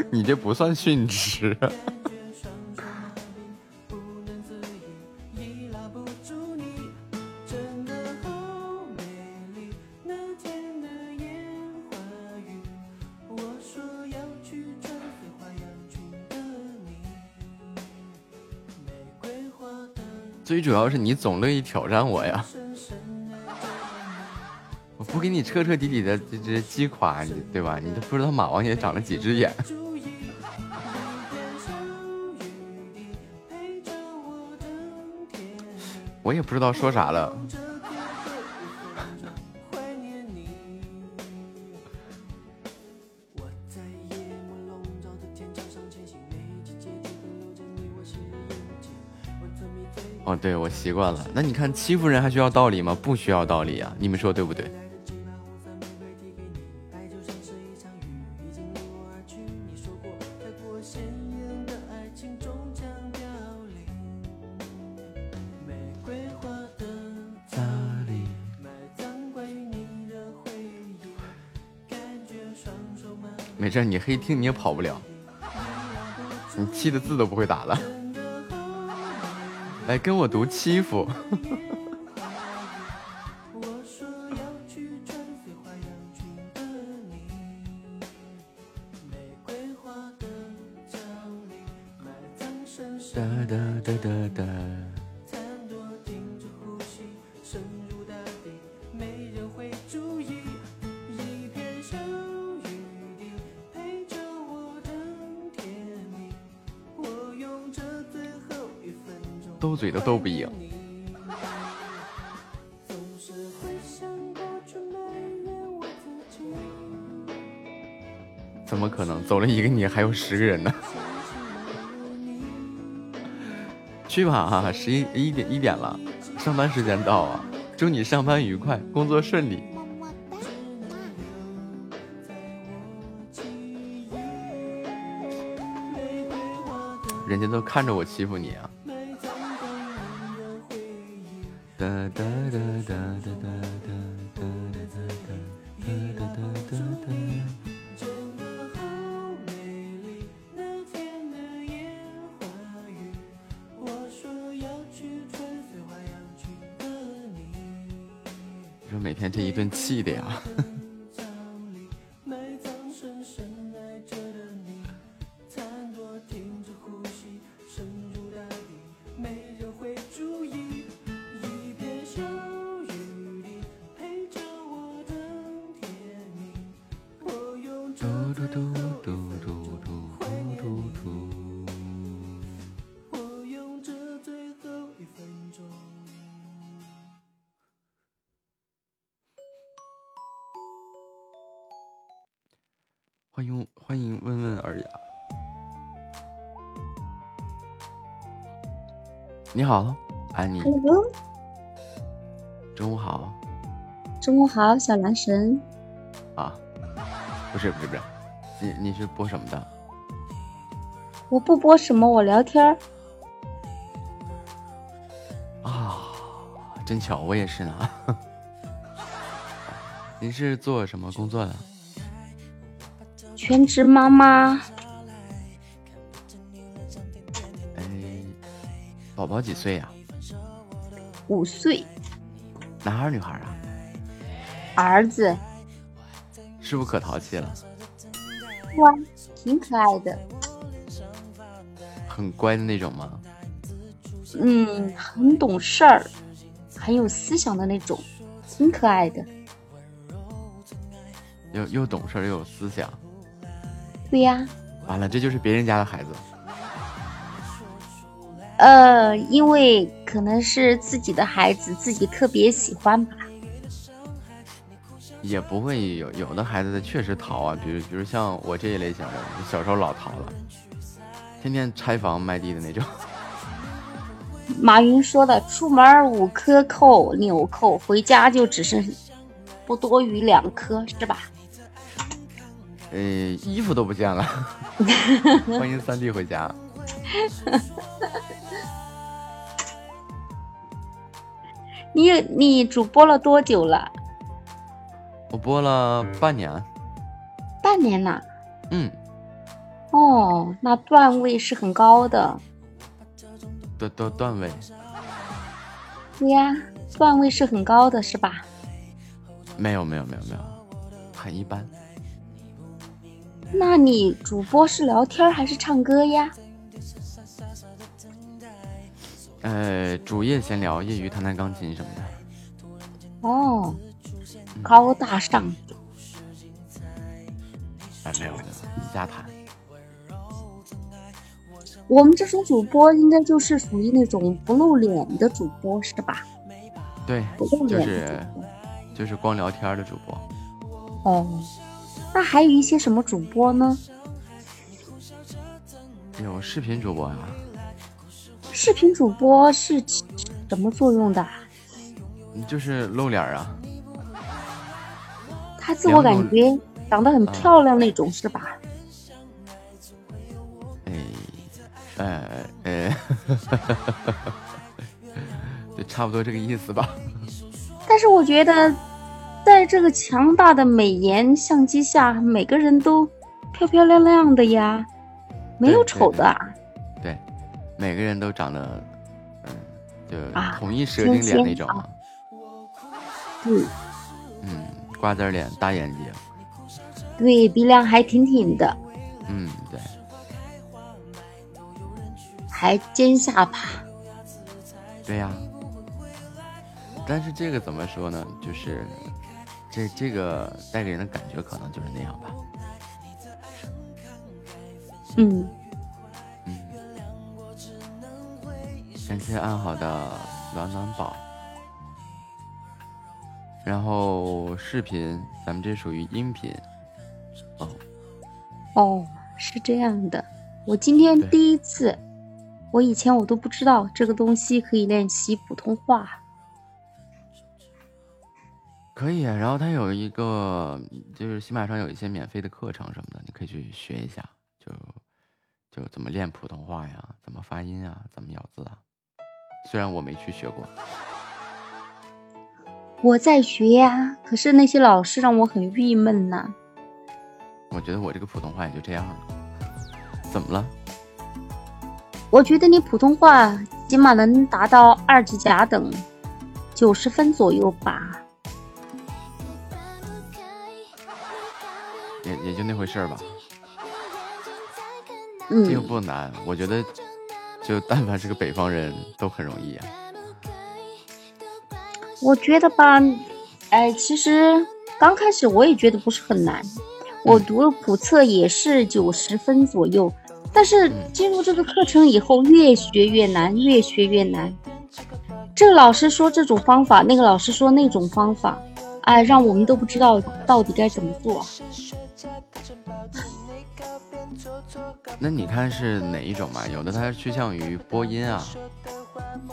你这不算殉职。最要是你总乐意挑战我呀，我不给你彻彻底底的这这击垮你，对吧？你都不知道马王爷长了几只眼。我也不知道说啥了。对，我习惯了。那你看，欺负人还需要道理吗？不需要道理啊，你们说对不对？没事，你黑听你也跑不了，你气的字都不会打了。来跟我读欺负，还有十个人呢。去吧哈十一一点一点了上班时间到啊祝你上班愉快工作顺利。么么哒人家都看着我欺负你啊。哒哒哒哒哒哒。你好，安妮，Hello，中午好中午好，小男神。啊！不是不是不是，你你是播什么的？我不播什么，我聊天儿。啊，真巧，我也是呢。您是做什么工作的？全职妈妈，宝宝几岁呀、五岁，男孩儿女孩儿啊？儿子，是不是可淘气了？哇，挺可爱的。很乖的那种吗？嗯，很懂事儿，很有思想的那种，挺可爱的。又又懂事儿又有思想。对呀，完了，这就是别人家的孩子。呃，因为可能是自己的孩子，自己特别喜欢吧。也不会有有的孩子确实淘啊，比如比如像我这一类型的，小时候老淘了，天天拆房卖地的那种。马云说的：“出门五颗扣纽扣，回家就只剩不多于两颗，是吧呃，衣服都不见了。欢迎三弟回家。你你主播了多久了？我播了半年，半年呐。嗯，哦，那段位是很高的。段段段位对呀，段位是很高的，是吧？没有没有没有没有，很一般。那你主播是聊天还是唱歌呀？呃，主业闲聊，业余弹弹钢琴什么的。哦，高大上。哎，没有没有，瞎弹。我们这种主播应该就是属于那种不露脸的主播，是吧？对就是。就是光聊天的主播。哦，那还有一些什么主播呢？有视频主播啊，视频主播是起什么作用的？就是露脸啊。他自我感觉长得很漂亮那种，是吧？呃呃，就差不多这个意思吧。但是我觉得，在这个强大的美颜相机下，每个人都漂漂亮亮的呀，没有对对丑的啊。对，每个人都长得，嗯，就啊统一蛇精脸那种嘛。对嗯，瓜子脸，大眼睛。对，鼻梁还挺挺的，嗯，对，还尖下巴。对呀。但是这个怎么说呢？就是这这个带给人的感觉可能就是那样吧。嗯，感谢安好的暖暖宝。然后视频，咱们这属于音频。哦，哦，是这样的。我今天第一次，我以前我都不知道这个东西可以练习普通话。可以啊。然后它有一个，就是喜马上有一些免费的课程什么的，你可以去学一下。就就怎么练普通话呀，怎么发音啊，怎么咬字啊。虽然我没去学过，我在学呀，可是那些老师让我很郁闷呐。我觉得我这个普通话也就这样了。怎么了？我觉得你普通话起码能达到二级甲等，九十分左右吧。也也就那回事儿吧。嗯这个不难，我觉得就但凡是个北方人都很容易啊。我觉得吧，哎，其实刚开始我也觉得不是很难，我读了普测也是九十分左右，但是进入这个课程以后，越学越难，越学越难。这个老师说这种方法，那个老师说那种方法，哎，让我们都不知道到底该怎么做。那你看是哪一种嘛？有的它趋向于播音啊，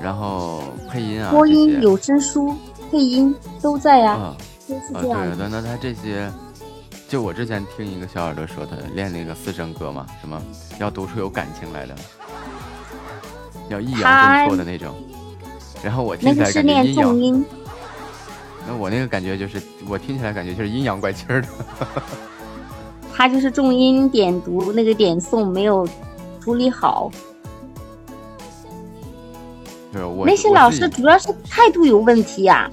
然后配音啊，播音、有声书、配音都在呀、啊都是啊，这样对，的。那那他这些，就我之前听一个小耳朵说，他练那个四声歌嘛，什么要读出有感情来的，要抑扬顿挫的那种。然后我听起来那个是练感觉阴阳，重音，那我那个感觉就是，我听起来感觉就是阴阳怪气儿的。他就是重音点读那个点诵没有处理好。那些老师主要是态度有问题呀、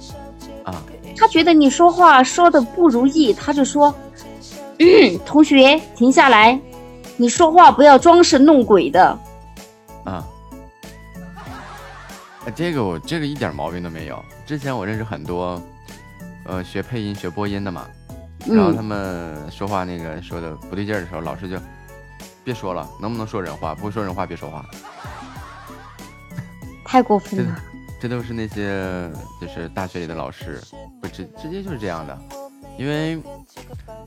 啊，他觉得你说话说的不如意，他就说：“嗯，同学停下来，你说话不要装神弄鬼的。啊，呃这个我这个一点毛病都没有。之前我认识很多，呃，学配音、学播音的嘛，然后嗯他们说话那个说的不对劲儿的时候，老师就别说了，能不能说人话？不会说人话别说话。”太过分了。这都是那些就是大学里的老师，不直直接就是这样的，因为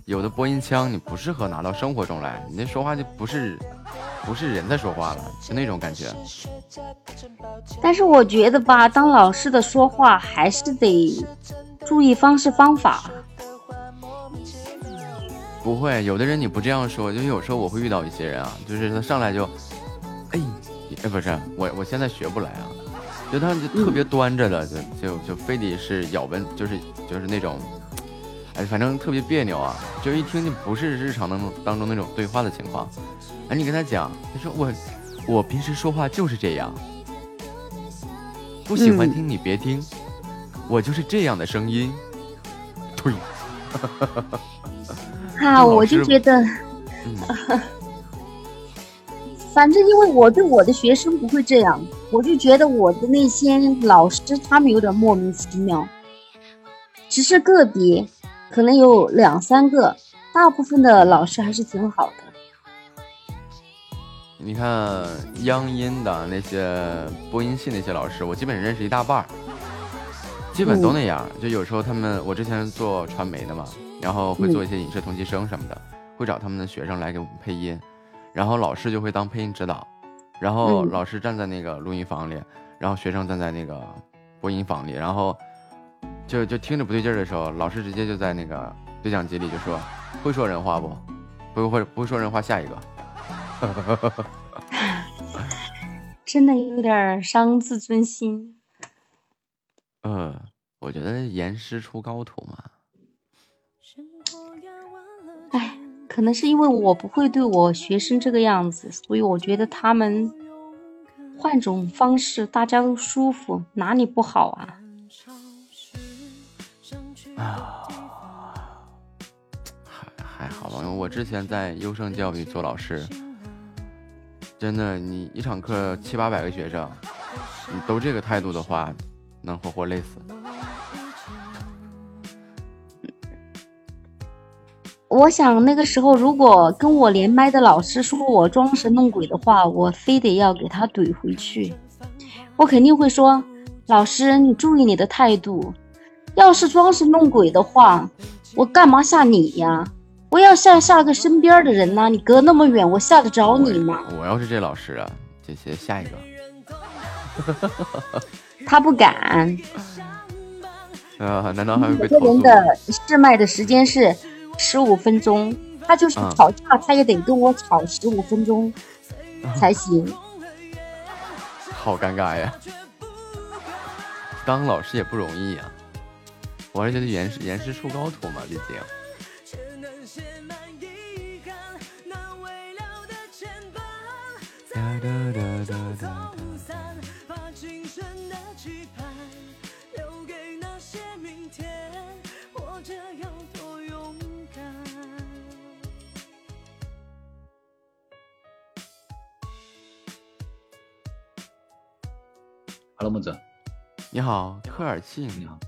有的播音腔你不适合拿到生活中来，你那说话就不是不是人在说话了，就那种感觉。但是我觉得吧，当老师的说话还是得注意方式方法。不会，有的人你不这样说，就有时候我会遇到一些人啊，就是他上来就，哎，哎不是我我现在学不来啊，就他就特别端着的，就就就非得是咬文，就是就是那种，哎，反正特别别扭啊，就一听就不是日常当中当中那种对话的情况。哎，你跟他讲，他说我我平时说话就是这样，不喜欢听你别听，我就是这样的声音，对。哈哈哈哈啊，我就觉得，嗯 反正因为我对我的学生不会这样，我就觉得我的那些老师他们有点莫名其妙，只是个别，可能有两三个，大部分的老师还是挺好的。你看央音的那些播音系那些老师，我基本认识一大半儿，基本都那样。就有时候他们，我之前做传媒的嘛，然后会做一些影视同期声什么的，会找他们的学生来给我们配音，然后老师就会当配音指导，然后嗯老师站在那个录音房里，然后学生站在那个播音房里，然后就就听着不对劲儿的时候，老师直接就在那个对讲机里就说：“会说人话不？不会不会说人话，下一个。”真的有点伤自尊心。呃，我觉得严师出高徒嘛。可能是因为我不会对我学生这个样子，所以我觉得他们换种方式，大家都舒服，哪里不好啊？啊，还还好吧，因为我之前在优胜教育做老师，真的，你一场课七八百个学生，你都这个态度的话，能活活累死。我想那个时候，如果跟我连麦的老师说我装神弄鬼的话，我非得要给他怼回去。我肯定会说：“老师，你注意你的态度。要是装神弄鬼的话，我干嘛吓你呀？我要吓吓个身边的人呢、你隔那么远，我吓得着你吗？我要是这老师啊，姐姐下一个。他不敢。啊，难道还会被投诉？人的试麦的时间是十五分钟，他就是嗯吵架，他也得跟我吵十五分钟才行。好尴尬呀！当老师也不容易呀，我还是觉得严师严师出高徒嘛，毕竟。哒哒哒哒哒 Hello，木子，你好，科尔沁。你好，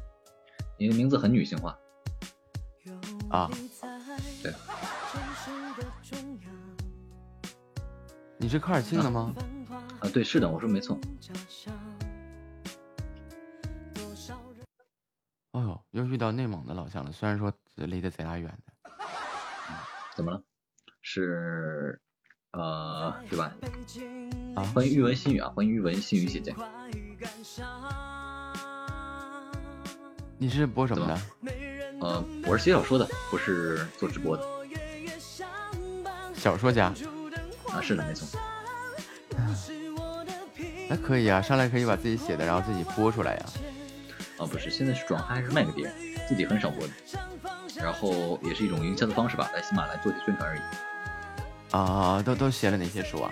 你的名字很女性化啊？对，你是科尔沁的吗？啊，对，是的，我说没错。哦呦，又遇到内蒙的老乡了，虽然说离得贼拉远的。怎么了？是呃，对吧？啊，欢迎玉文新语啊，欢迎玉文新语姐姐。你是播什么的？呃，我是写小说的，不是做直播的。小说家。啊，是的，没错。那可以啊，上来可以把自己写的，然后自己播出来呀、啊，不是，现在是转发还是卖给别人，自己很少播的。然后也是一种营销的方式吧，来喜马来做些宣传而已。啊。都都写了哪些书啊？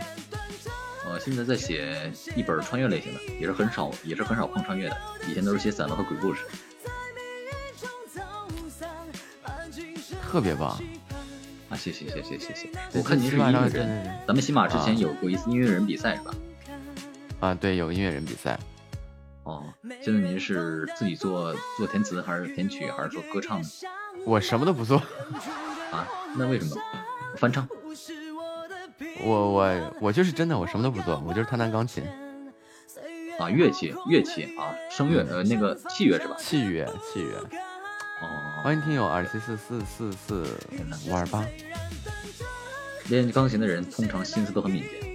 呃，现在在写一本穿越类型的，也是很少，也是很少碰穿越的。以前都是写散文和鬼故事。特别棒啊！谢谢谢谢谢谢。对我看您是音乐人，咱们喜马之前啊有过一次音乐人比赛是吧？啊，对，有音乐人比赛。哦，现在您是自己做做填词，还是填曲，还是说歌唱呢？我什么都不做，啊，那为什么？翻唱？我我我就是真的，我什么都不做，我就是弹弹钢琴。啊，乐器乐器啊，声乐呃那个器乐是吧？器乐器乐。哦，欢迎听友二七四四四四五二八。练钢琴的人通常心思都很敏捷。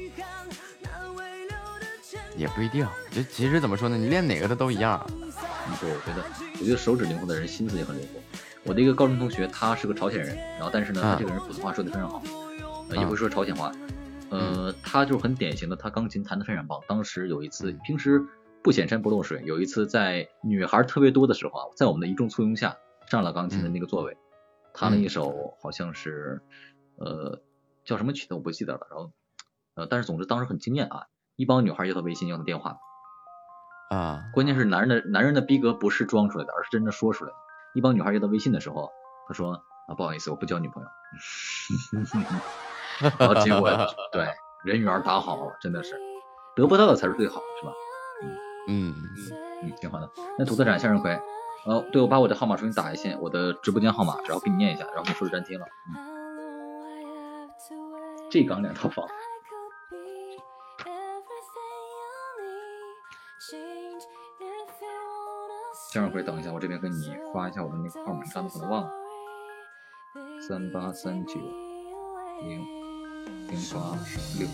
也不一定，就其实怎么说呢，你练哪个的都一样。嗯，对，我觉得，我觉得手指灵活的人心思也很灵活。我的一个高中同学，他是个朝鲜人，然后但是呢，他这个人普通话说的非常好，呃，也会说朝鲜话。呃，他就是很典型的，他钢琴弹得非常棒。当时有一次，平时不显山不露水，有一次在女孩特别多的时候啊，在我们的一众簇拥下上了钢琴的那个座位，弹了一首好像是呃叫什么曲子我不记得了，然后呃，但是总之当时很惊艳啊，一帮女孩要他微信要他电话，啊，关键是男人的男人的逼格不是装出来的，而是真的说出来的。一帮女孩要他微信的时候，他说啊不好意思，我不交女朋友。然后结果对人缘打好了，真的是得不到的才是最好，是吧？嗯嗯嗯，挺好的。那土特产向日葵，哦，对我把我的号码重新打一下，我的直播间号码，然后给你念一下，然后你说是粘贴了。嗯，这港两套房。向日葵，等一下，我这边跟你发一下我的那个号码，你刚才可能忘了。三八三九零零八六，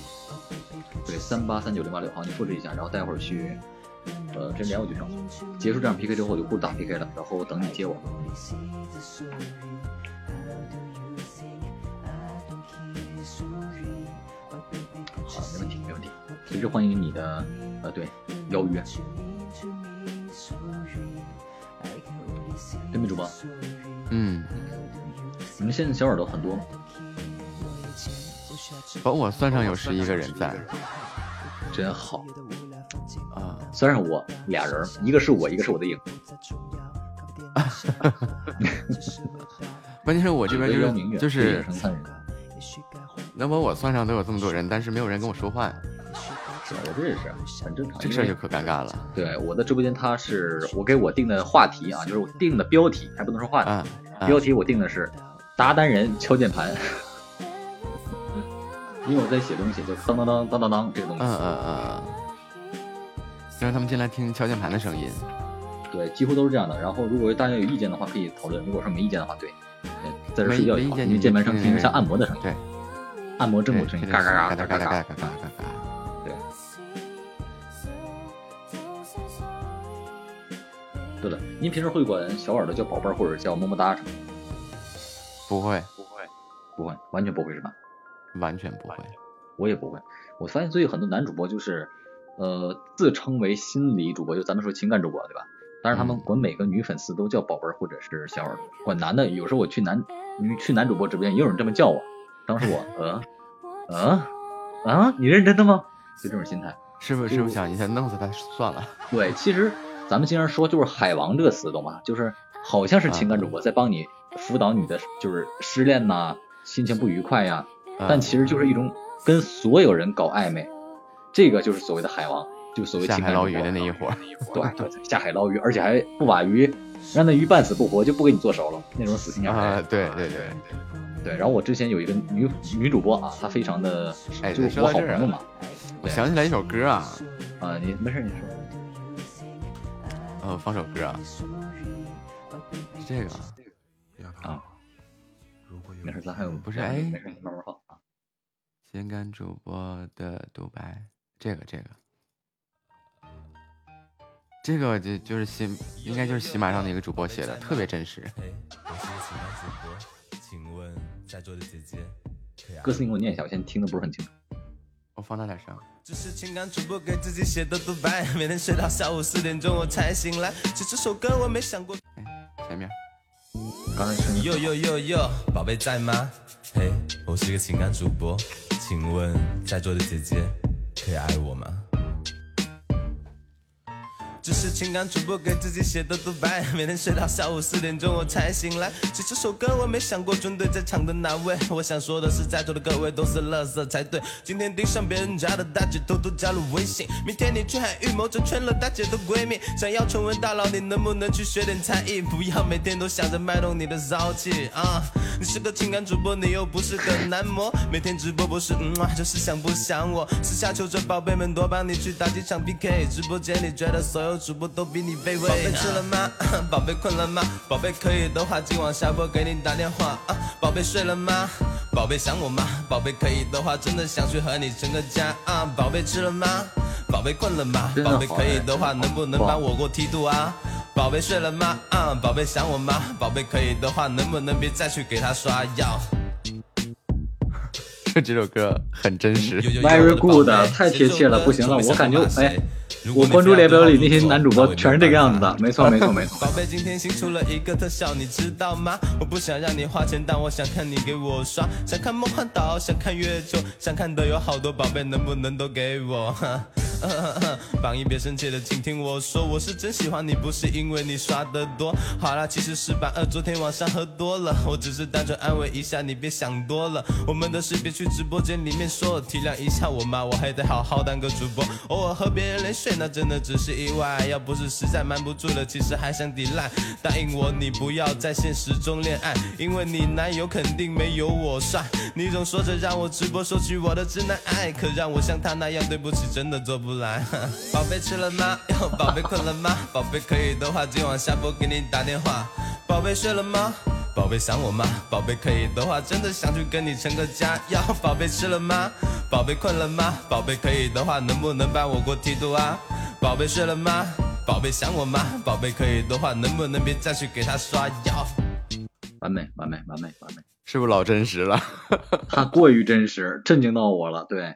对，三八三九零八六，好，你复制一下，然后待会儿去，呃，直接连我就行了。结束这场 PK 之后，我就不打 PK 了，然后等你接我。好，没问题，没问题，随时欢迎你的，呃，对，邀约。对面主播？嗯，你们现在小耳朵很多吗？把我算上有十一个人在，真好啊！算上我俩人，一个是我，一个是我的影。关键是我这边就是就是。能把我算上都有这么多人，但是没有人跟我说话，是我这也是很正常。这事儿就可尴尬了。对我的直播间，他是我给我定的话题啊，就是我定的标题，还不能说话题。啊啊标题我定的是达单人敲键盘，因为我在写东西，就当当当当当当这个东西。嗯嗯嗯嗯，让他们进来听敲键盘的声音。对，几乎都是这样的。然后如果大家有意见的话，可以讨论；如果说没意见的话，对，在这睡觉也好，因为没意见你键盘上听就听那个像按摩的声音，对，按摩正骨声音，嘎嘎嘎嘎嘎嘎嘎嘎嘎嘎嘎嘎嘎。对。对了，您平时会管小耳朵叫宝贝儿或者叫么么哒什么？不会，不会，不会，完全不会是吧？完全不会。我也不会。我发现最近很多男主播就是，呃，自称为心理主播，就咱们说情感主播，对吧？但是他们管每个女粉丝都叫宝贝儿或者是小耳朵，管男的，有时候我去男女去男主播直播间，也有人这么叫我。当时我，呃，呃，啊，你认真的吗？就这种心态。是不是是不是想一下弄死他算了？对，其实咱们经常说就是“海王”这个词，懂吗？就是好像是情感主播在帮你辅导你的，就是失恋呐、心情不愉快呀、嗯但其实就是一种跟所有人搞暧昧，这个就是所谓的海王，就所谓下海捞鱼的那一伙儿。对对，下海捞鱼，而且还不把鱼让那鱼半死不活，就不给你做熟了，那种死心眼儿。啊，对对对，对，然后我之前有一个女女主播啊，她非常的，哎就是我好朋友嘛。我想起来一首歌啊，啊，你没事你说。呃，放首歌啊，这个啊，没事，咱还有不是哎没事，你慢慢放啊。情感主播的独白，这个这个，这个就就是喜，应该就是喜马上的一个主播写的，特别真实。请问在座的姐姐歌词你给我念一下，我现在听的不是很清楚。我放大点声。这是情感主播给自己写的独白，每天睡到下午四点钟我才醒来。其实这首歌我没想过。前面。哟哟哟哟，宝贝在吗？嘿，我是一个情感主播，请问在座的姐姐可以爱我吗？只是情感主播给自己写的独白，每天睡到下午四点钟我才醒来。其实这首歌我没想过针对在场的哪位，我想说的是在座的各位都是垃圾才对。今天盯上别人家的大姐，偷偷加入微信，明天你去还预谋着圈了大姐的闺蜜。想要成为大佬，你能不能去学点才艺？不要每天都想着卖弄你的骚气啊！你是个情感主播，你又不是个男模，每天直播不是嗯啊，就是想不想我？私下求着宝贝们多帮你去打几场 PK，直播间里觉得所有主播都比你卑微。宝贝吃了吗？宝贝困了吗？宝贝可以的话，今晚下播给你打电话啊！宝贝睡了吗？宝贝想我吗？宝贝可以的话，真的想去和你成个家啊！宝贝吃了吗？宝贝困了吗？宝贝可以的话，能不能哇帮我过梯度啊？宝贝睡了吗？啊，宝贝想我吗？宝贝可以的话，能不能别再去给他刷药？这首歌很真实。Very good，太贴切了，不行了，我感觉哎，我关注列表里那些男主播全是这个样子的，没错没错没错。宝贝，今天新出了一个特效，你知道吗？我不想让你花钱，但我想看你给我刷。想看梦幻岛，想看月球，想看的有好多，宝贝能不能都给我？榜一别生气了，请听我说，我是真喜欢你，不是因为你刷的多。好啦，其实是榜二昨天晚上喝多了，我只是单纯安慰一下你，别想多了。我们的事别去直播间里面说，体谅一下我嘛，我还得好好当个主播。偶尔和别人连睡，那真的只是意外。要不是实在瞒不住了，其实还想抵赖。答应我，你不要在现实中恋爱，因为你男友肯定没有我帅。你总说着让我直播收取我的直男癌，可让我像他那样，对不起，真的做不来。宝贝吃了吗？哟，宝贝困了吗？宝贝可以的话，今晚下播给你打电话。宝贝睡了吗？宝贝想我吗？宝贝可以的话，真的想去跟你成个家。要宝贝吃了吗？宝贝困了吗？宝贝可以的话，能不能帮我过梯度啊？宝贝睡了吗？宝贝想我吗？宝贝可以的话，能不能别再去给他刷药？完美完美完美完美，是不是老真实了？他过于真实，震惊到我了。对，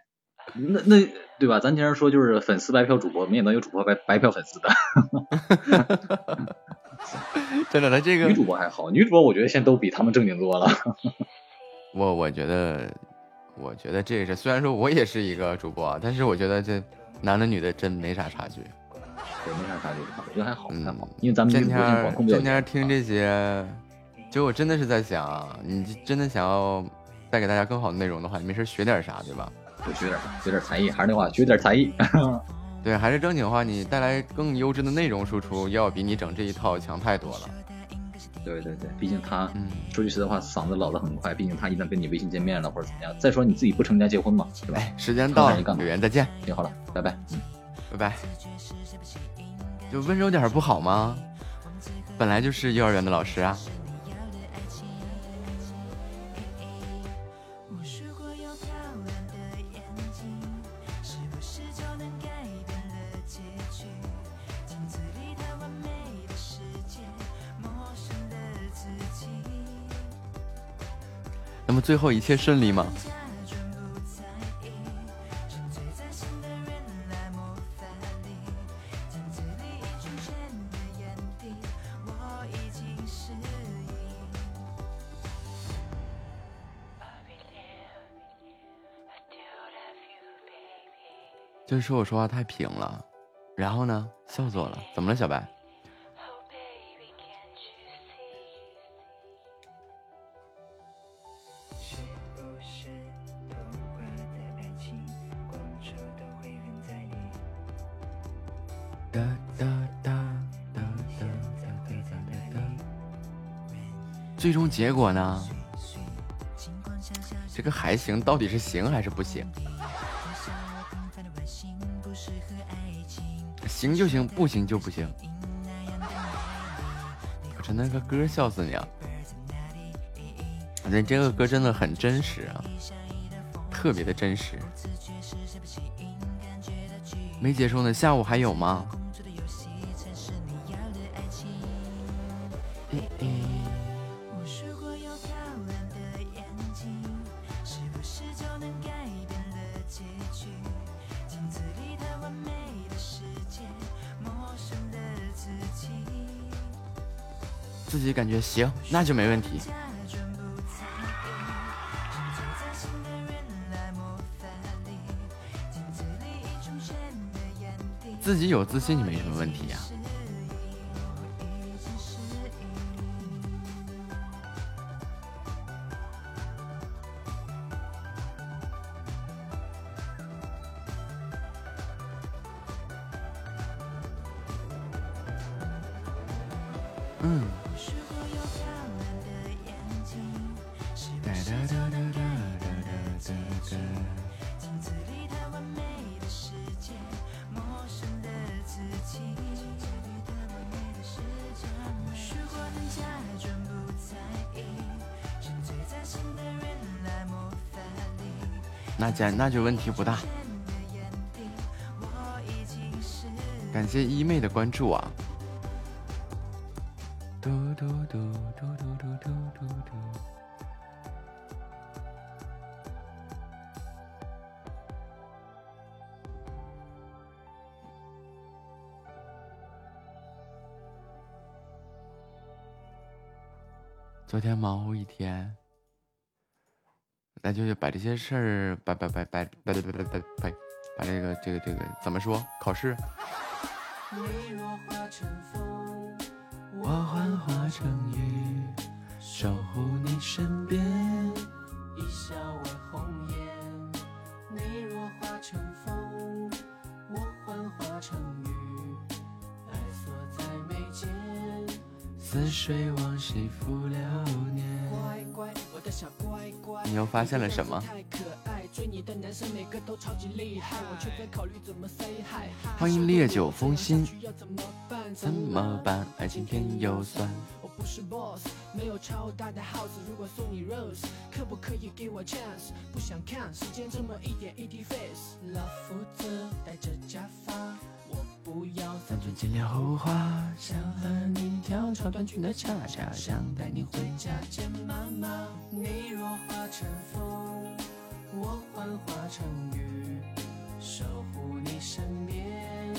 那那对吧？咱经常说就是粉丝白嫖主播，我们也能有主播白白嫖粉丝的。真的，那这个女主播还好，女主播我觉得现在都比他们正经多了。我我觉得，我觉得这也是，虽然说我也是一个主播，啊，但是我觉得这男的女的真没啥差距。对，没啥差距，我觉得还好，嗯还好，因为咱们今天。今天听这些，就我真的是在想啊，你真的想要带给大家更好的内容的话，你没事学点啥，对吧？就学点学点才艺，还是那话，学点才艺。对，还是正经话，你带来更优质的内容输出，要比你整这一套强太多了。对对对，毕竟他嗯说句实在话，嗓子老得很快。毕竟他一旦跟你微信见面了或者怎么样，再说你自己不成家结婚嘛，对吧？时间到了有缘再见，行，好了，拜拜。嗯，拜拜。就温柔点不好吗？本来就是幼儿园的老师啊。最后一切顺利吗。就是说我说话太平了，然后呢，笑死我了，怎么了，小白？最终结果呢？这个还行，到底是行还是不行？行就行，不行就不行。我真那个歌笑死你啊！那这个歌真的很真实啊，特别的真实。没结束呢，下午还有吗？诶诶感觉行那就没问题。自己有自信就没什么问题呀那家那就问题不大。感谢一妹的关注啊！嘟嘟嘟嘟嘟嘟嘟嘟嘟。昨天忙活一天，那就把这些事儿，把把把把把把把把把把这个这个这个怎么说？考试。你若化成风，我幻化成雨，守护你身边。一笑为红颜。你若化成风，我幻化成雨，爱锁在眉间。似水往昔浮流年。你又发现了什么？欢迎烈酒风心。要怎么办？怎么办？爱情甜又酸。我不是 boss，没有超大的 house。如果送你 rose，可不可以给我 chance？不想看时间这么一点一滴 face。老负责戴着假发，我不要三寸金莲后话。想和你跳超短裙的恰恰，想带你回家见妈妈。你若化成风，我幻化成雨，守护你身边，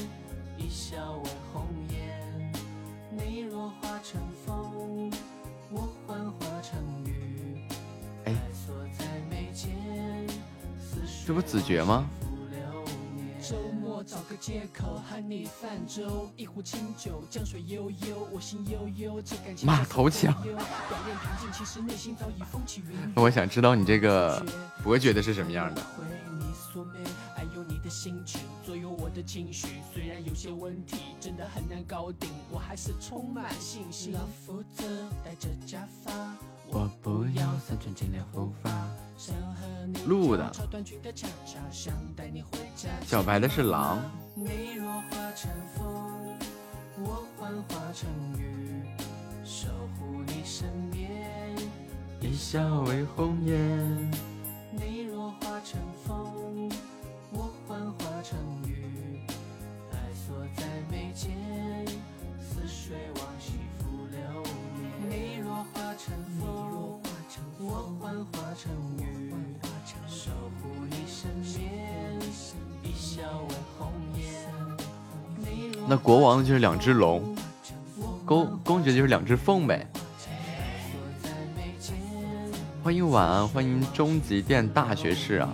一笑为红颜。你若化成风，我幻化成雨，哎。这不子爵吗？周末找个借口和你泛舟，一壶清酒，江水悠悠，我心悠悠，这感情马头墙表面平静，其实内心早已风起云涌。我想知道你这个伯爵的是什么样的心情左右我的情绪。虽然有些问题真的很难搞定，我还是充满信心。老夫子戴着假发，我不要三寸金莲护发。想和你鹿的跳断句的恰恰，想带你回家。小白的是狼，你若化成风，我幻化成雨，守护你身边。一笑为红颜。你若化成风，我幻化成雨，爱锁在眉间，似水往昔化成风，我幻化成雨，守护你身边，一笑为红颜。你若那国王就是两只龙，公公爵就是两只凤呗。欢迎晚安，欢迎终极店大学士啊！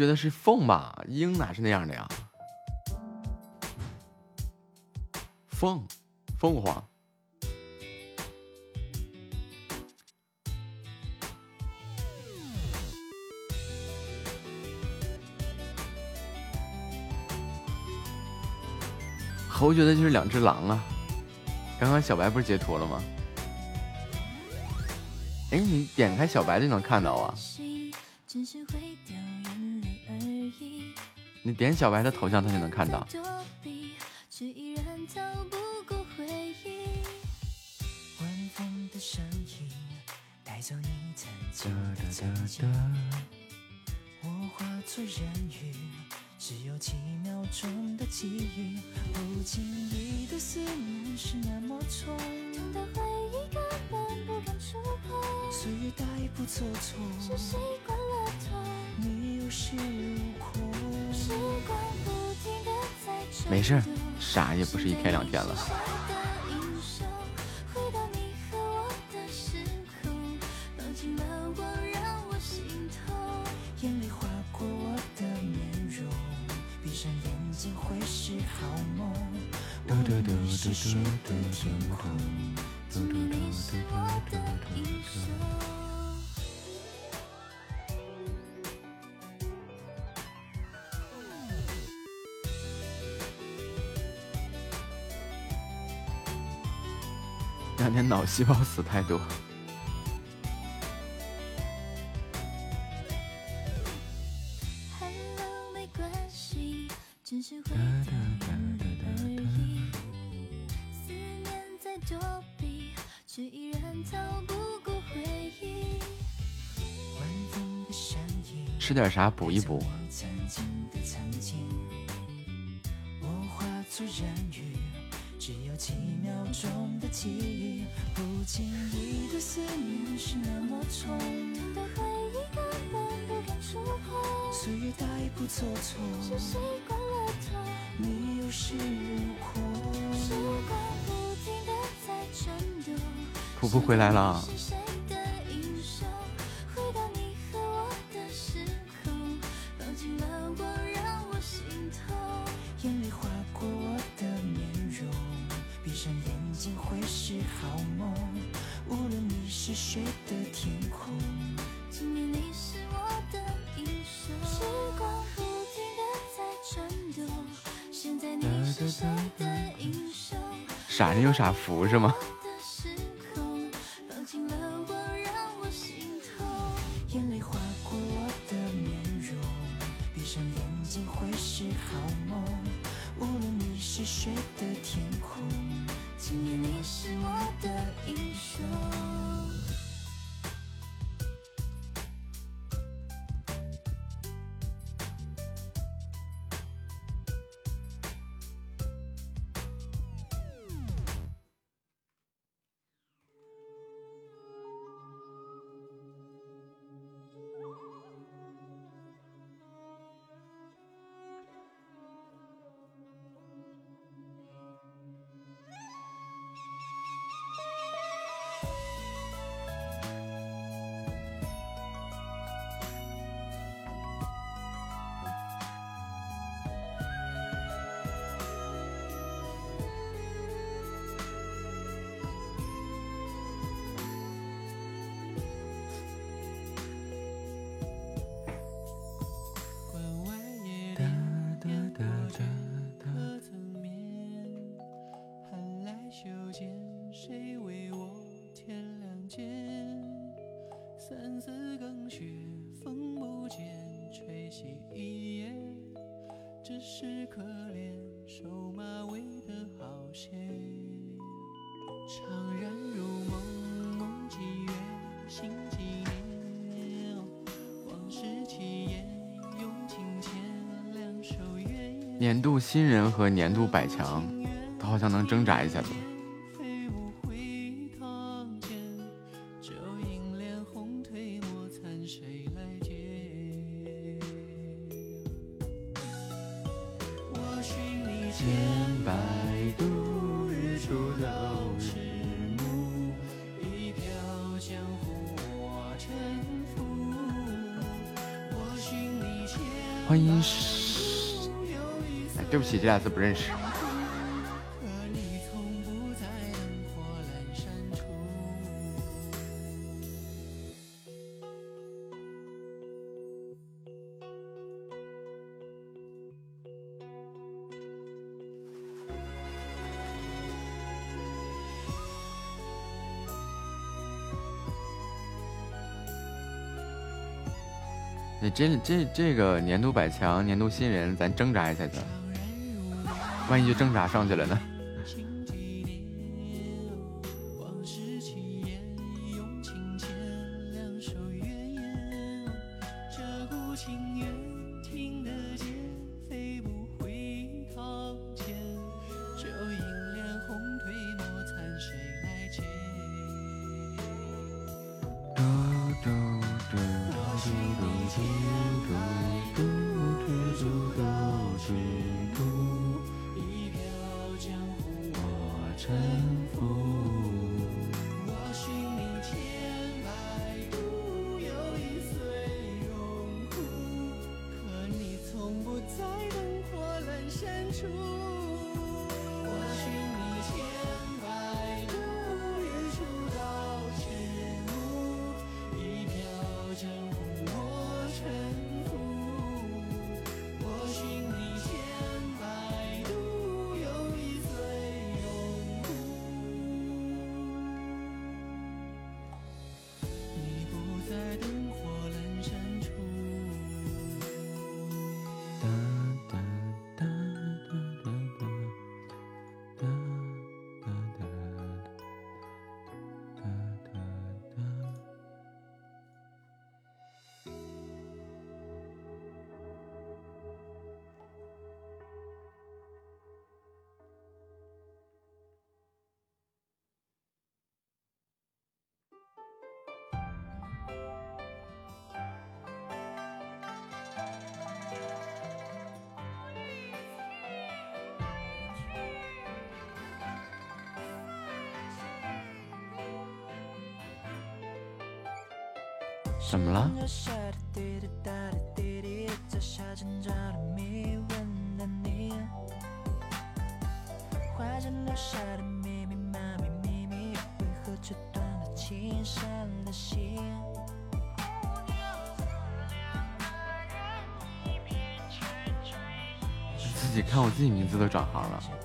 觉得是凤吧？鹰哪是那样的呀？凤，凤凰。侯觉得就是两只狼啊！刚刚小白不是截图了吗？哎，你点开小白就能看到啊！你点小白的头像，他就能看到。躲避，却依然逃不过回忆。晚风的声音带走你曾经的曾经，我化作人鱼，只有几秒钟的际遇，不经意的思念是那么重，痛的回忆根本不敢触碰。岁月带不走错，是习惯了痛，你有恃没事儿动，傻也不是一天两天了。英雄回到你和我的时空，放过回忆。晚风的声音吃点啥补一补。谁的英雄？傻人有傻福是吗？年度新人和年度百强，他好像能挣扎一下子。都不认识。你这这这个年度百强，年度新人，咱挣扎一下去。万一就挣扎上去了呢？自的滴滴答己滴滴都下行了。你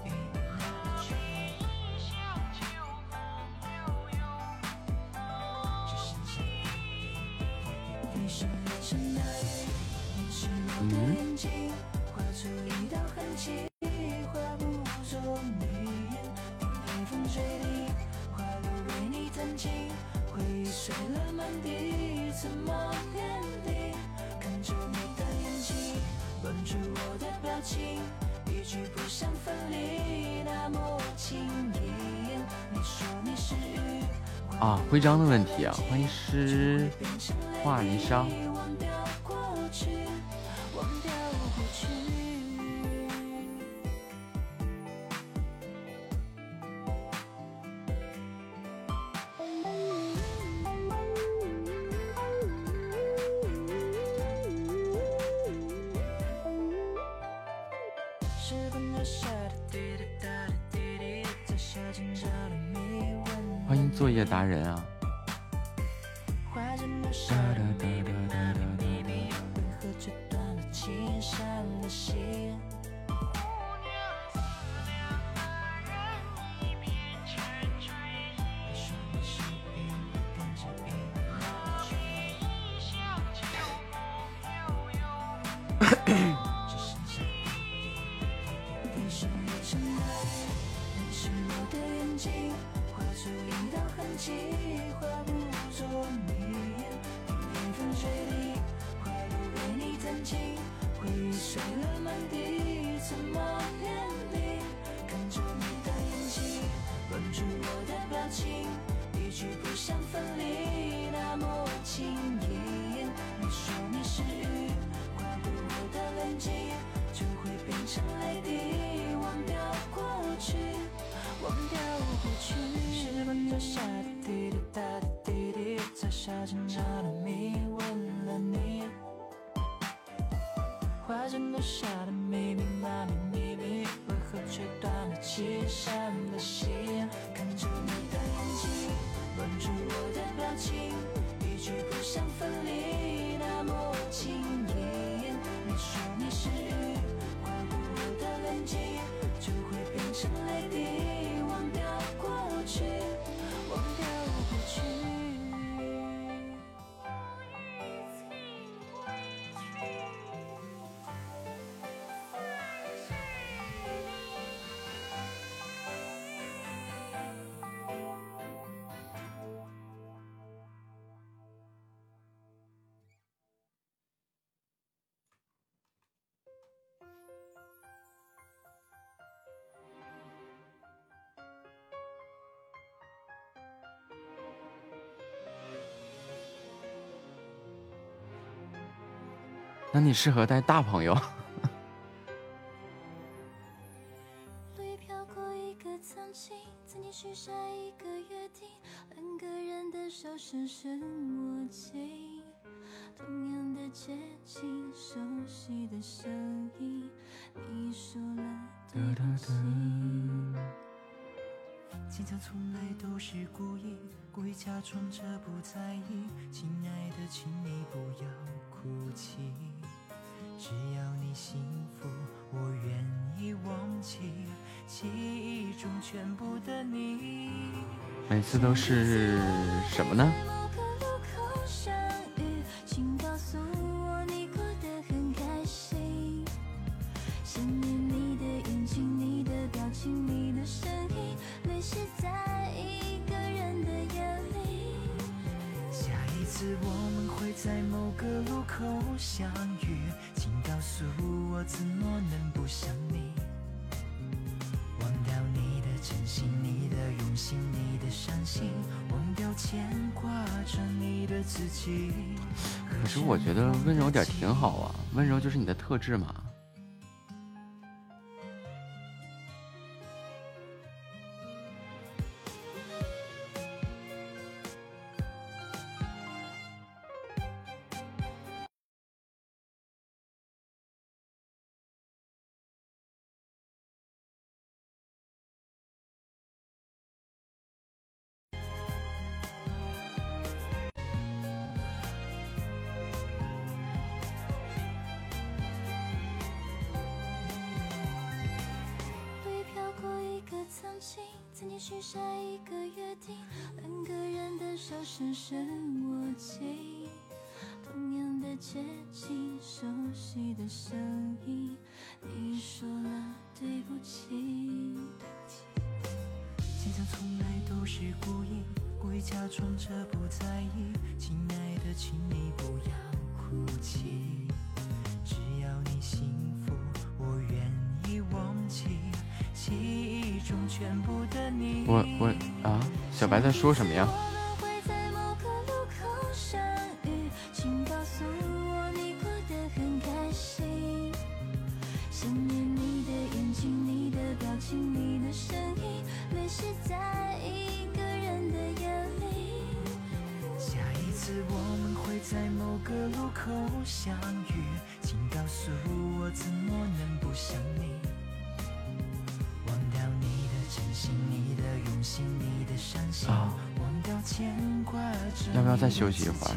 我的问题啊，欢迎诗，画离收欢迎作业达人啊。那你适合带大朋友。落叶飘过一个曾经，曾经许下一个约定，两个人的手深深握紧，同样的街景，熟悉的声音，你说了。从来都是故意，故意假装着不在意。请你不要哭泣只要你幸福我愿意忘记记忆中全部的你。每次都是什么呢？觉得温柔点挺好啊温柔就是你的特质嘛。说什么呀？休息一会儿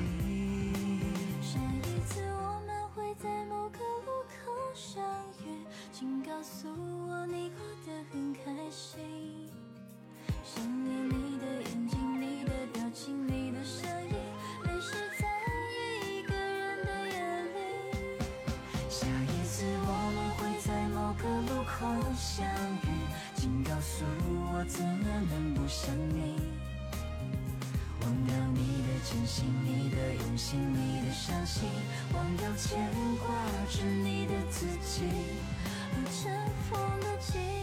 你的伤心，忘掉牵挂着你的自己，和尘封的记忆。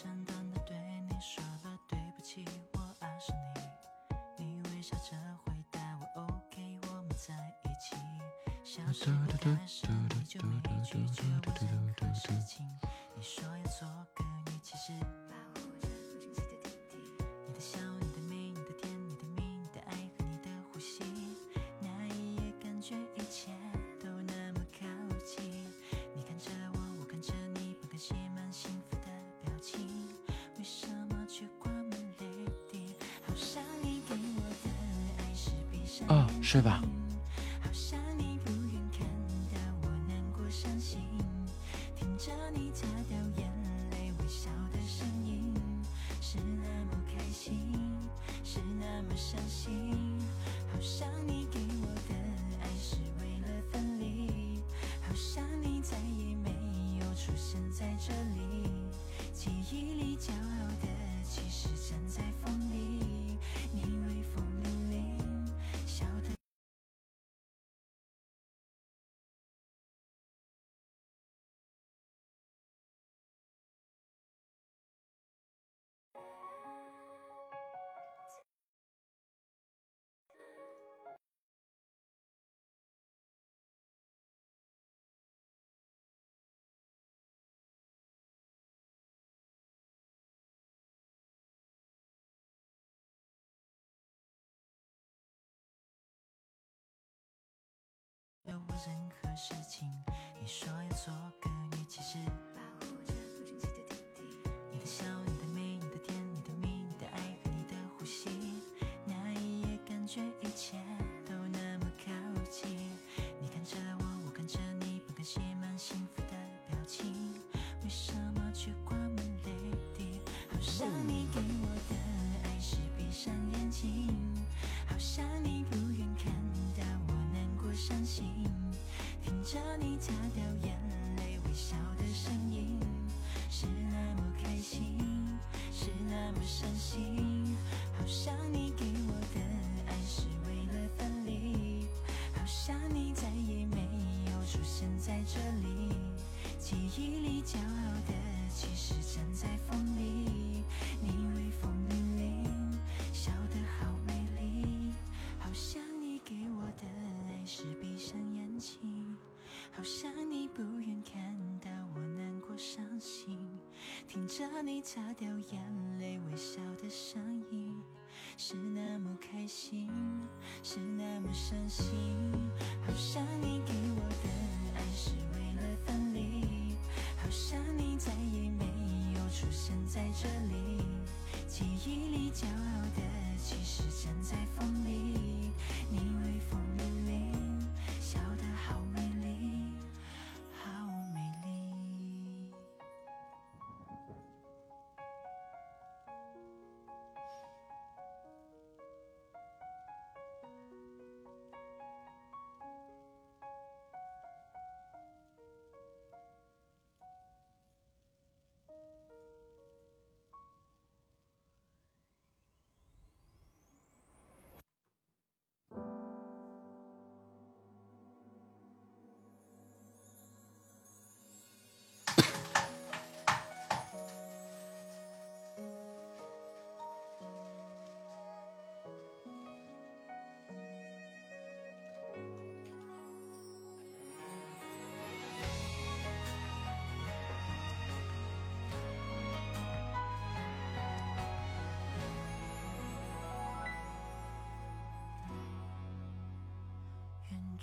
简单的对你说了对不起，我爱上你。你微笑着回答我 OK，我们在一起。消失的开始，你就没拒绝我任何事情。你说要做个女，其实上任何事情，你说要做个女，骑士保护着不争气的弟弟。你的笑，你的美，你的甜，你的蜜，你的爱和你的呼吸。那一夜感觉一切都那么靠近。你看着我，我看着你，不敢写满幸福的表情。为什么却挂满泪滴？好像你给我的爱是闭上眼睛，好像你不愿看到我难过伤心，听着你擦掉眼泪微笑的声音，是那么开心，是那么伤心。好像你给我的爱是为了分离，好像你再也没有出现在这里。记忆里骄傲好像你不愿看到我难过伤心，听着你擦掉眼泪微笑的声音，是那么开心，是那么伤心。好像你给我的爱是为了分离，好像你再也没有出现在这里。记忆里骄傲的，其实站在风里，你微风凛凛，笑得好美丽，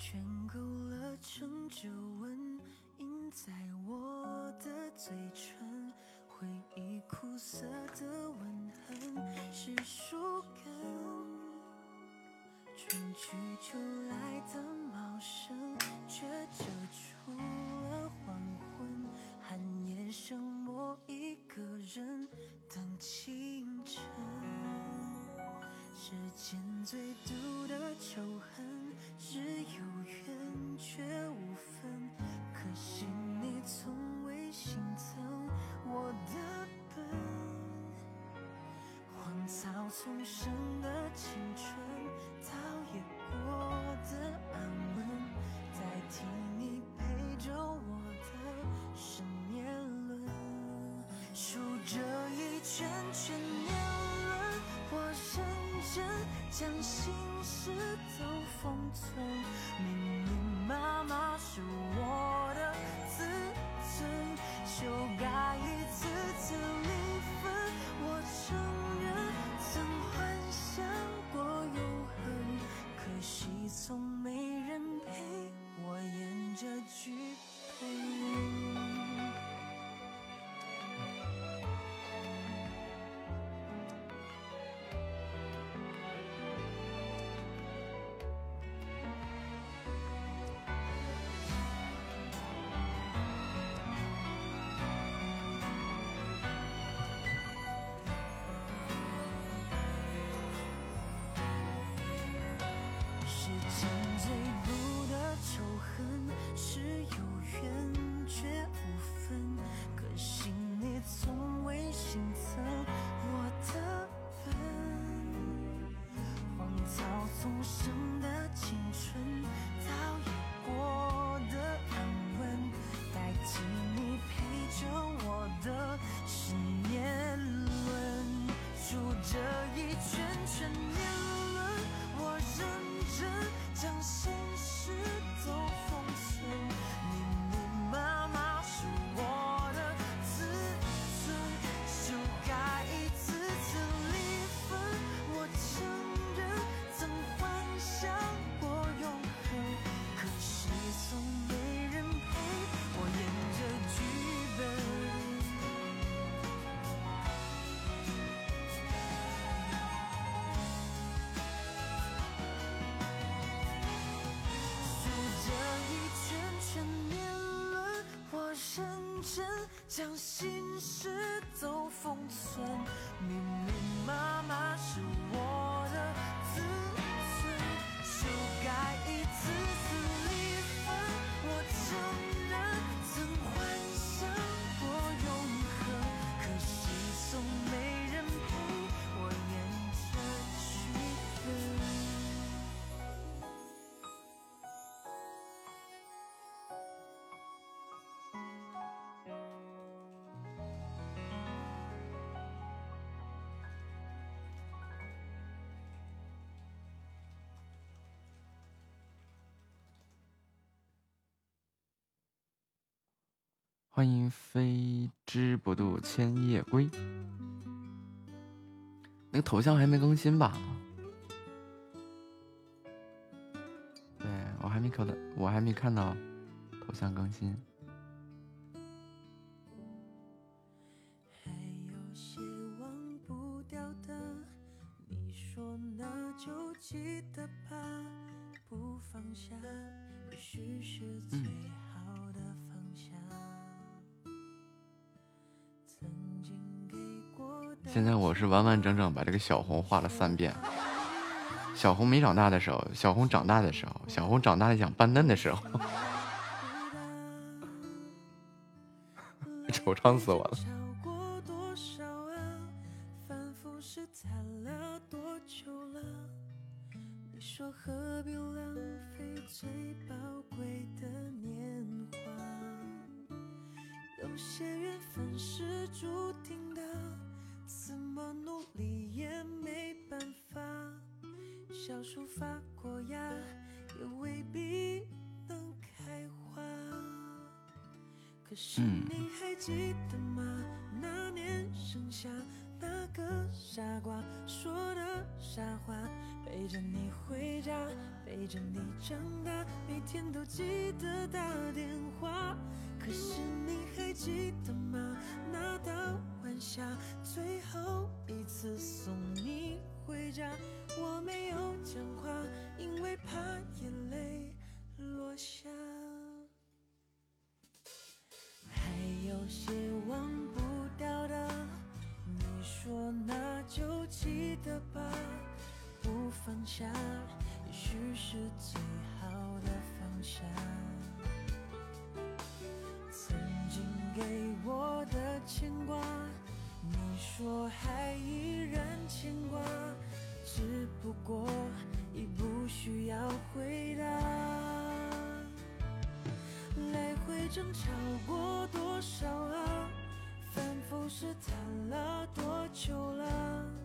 圈勾勒成皱纹，印在我的嘴唇。回忆苦涩的吻痕是树根，春去秋来的茂盛，却遮住了黄昏。寒夜剩我一个人等清晨。时间草丛生的青春，倒也过得安稳，代替你陪着我的是年轮。数着一圈圈年轮，我认真将心事都封存。密密麻麻是我的自尊，修改去重生的青春，早已过得安稳，代替你陪着我的是年轮，数着一圈圈年轮，我认真将心认真将心事都封存，密密麻欢迎飞之不渡千叶归。那个头像还没更新吧？对我还没看到，我还没看到头像更新。给小红画了三遍。小红没长大的时候，小红长大的时候，小红长大了想扮嫩的时候，惆怅死我了。的吧，不放下，也许是最好的放下。曾经给我的牵挂，你说还依然牵挂，只不过已不需要回答。来回争吵过多少啊？反复试探了多久了？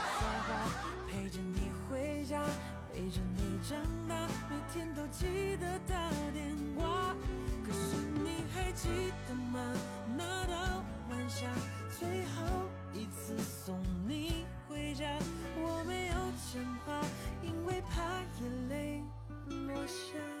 最后一次送你回家，我没有讲话，因为怕眼泪落下。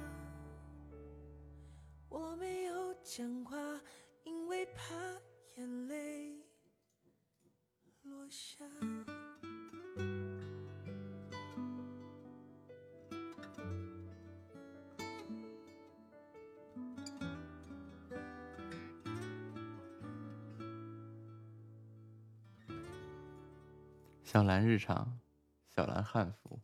我没有讲话，因为怕眼泪落下。小兰日常，小兰汉服。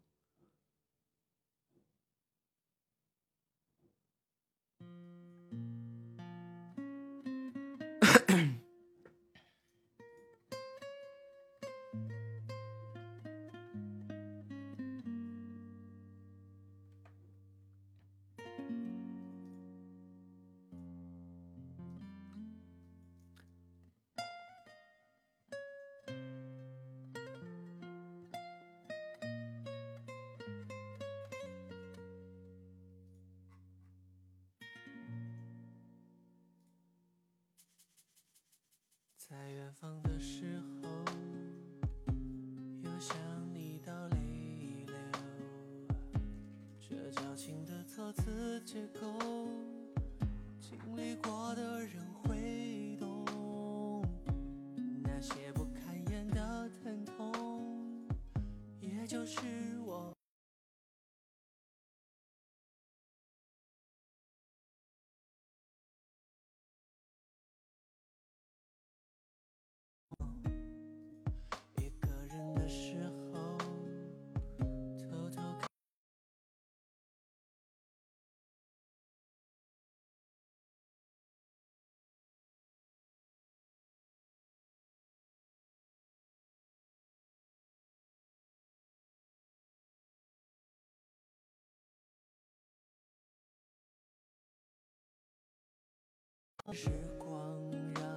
就是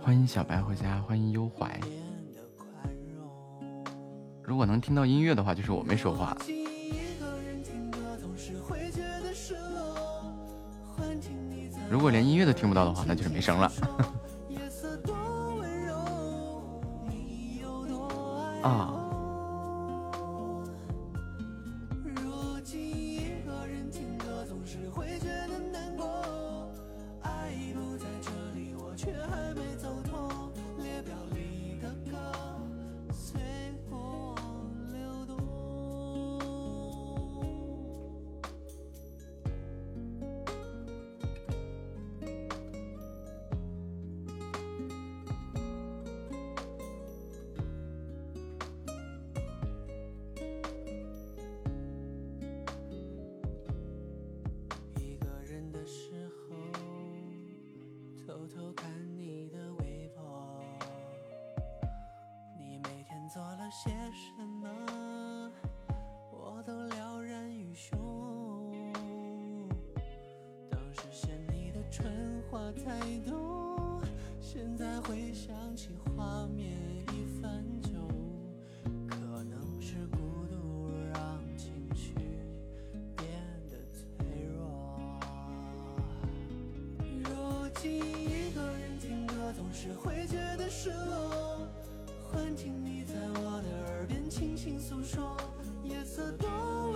欢迎小白回家，欢迎忧怀。如果能听到音乐的话，就是我没说话。如果连音乐都听不到的话，那就是没声了。夜色多温柔，你有多爱啊，会觉得失落幻听你在我的耳边轻轻诉说夜色多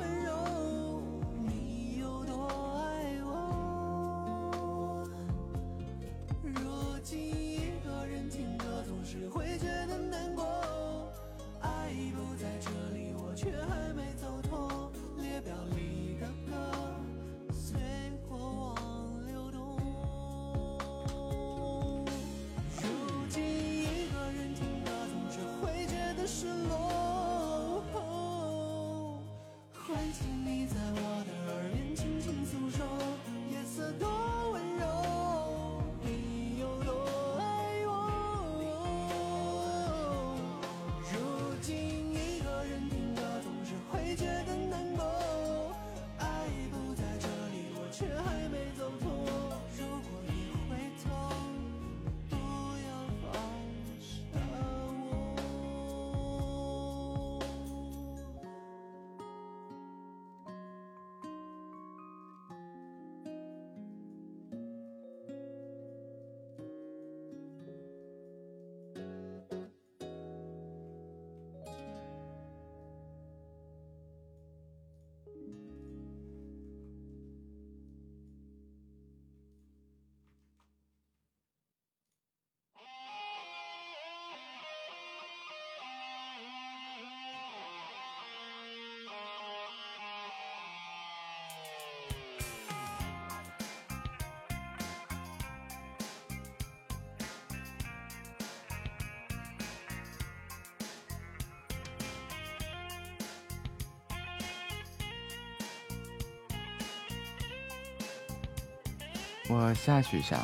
我下去一下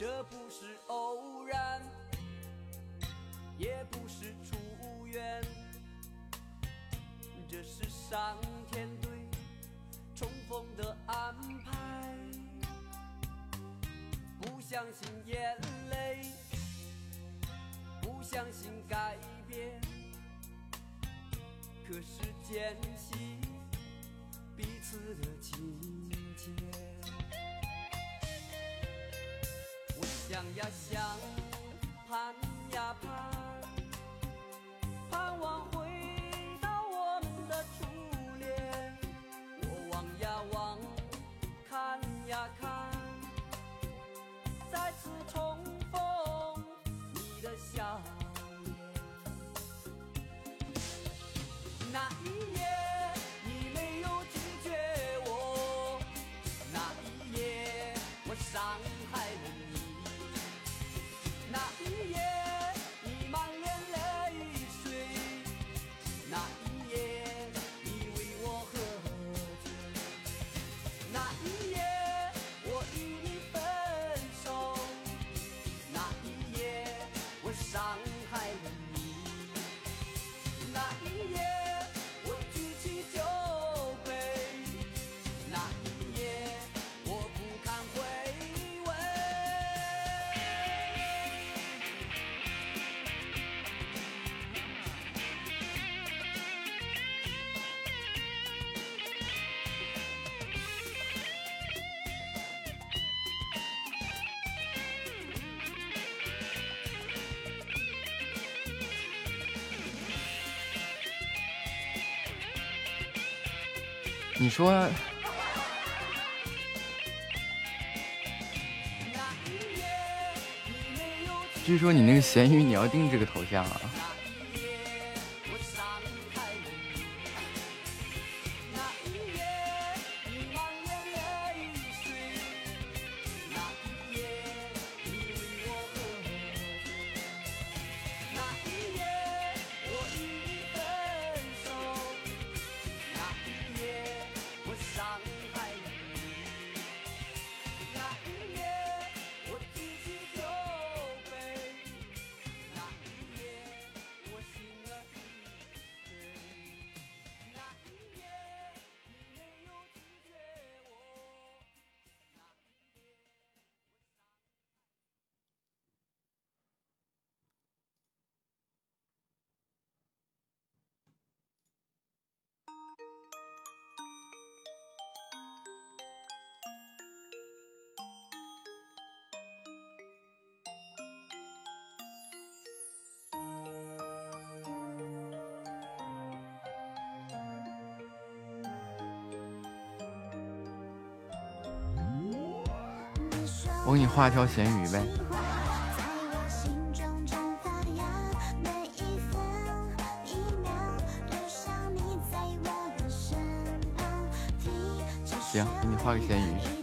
这不是偶然，也不是出愿，这是上天对重逢的安排。不相信眼泪，不相信改变，可是坚信彼此的情节。想呀想盼呀盼盼望回到我们的初恋我望呀望看呀看再次重逢你的笑脸那一夜你没有拒绝我那一夜我伤你说。据说你那个咸鱼你要定这个头像啊。画条咸鱼呗。行，给你画个咸鱼。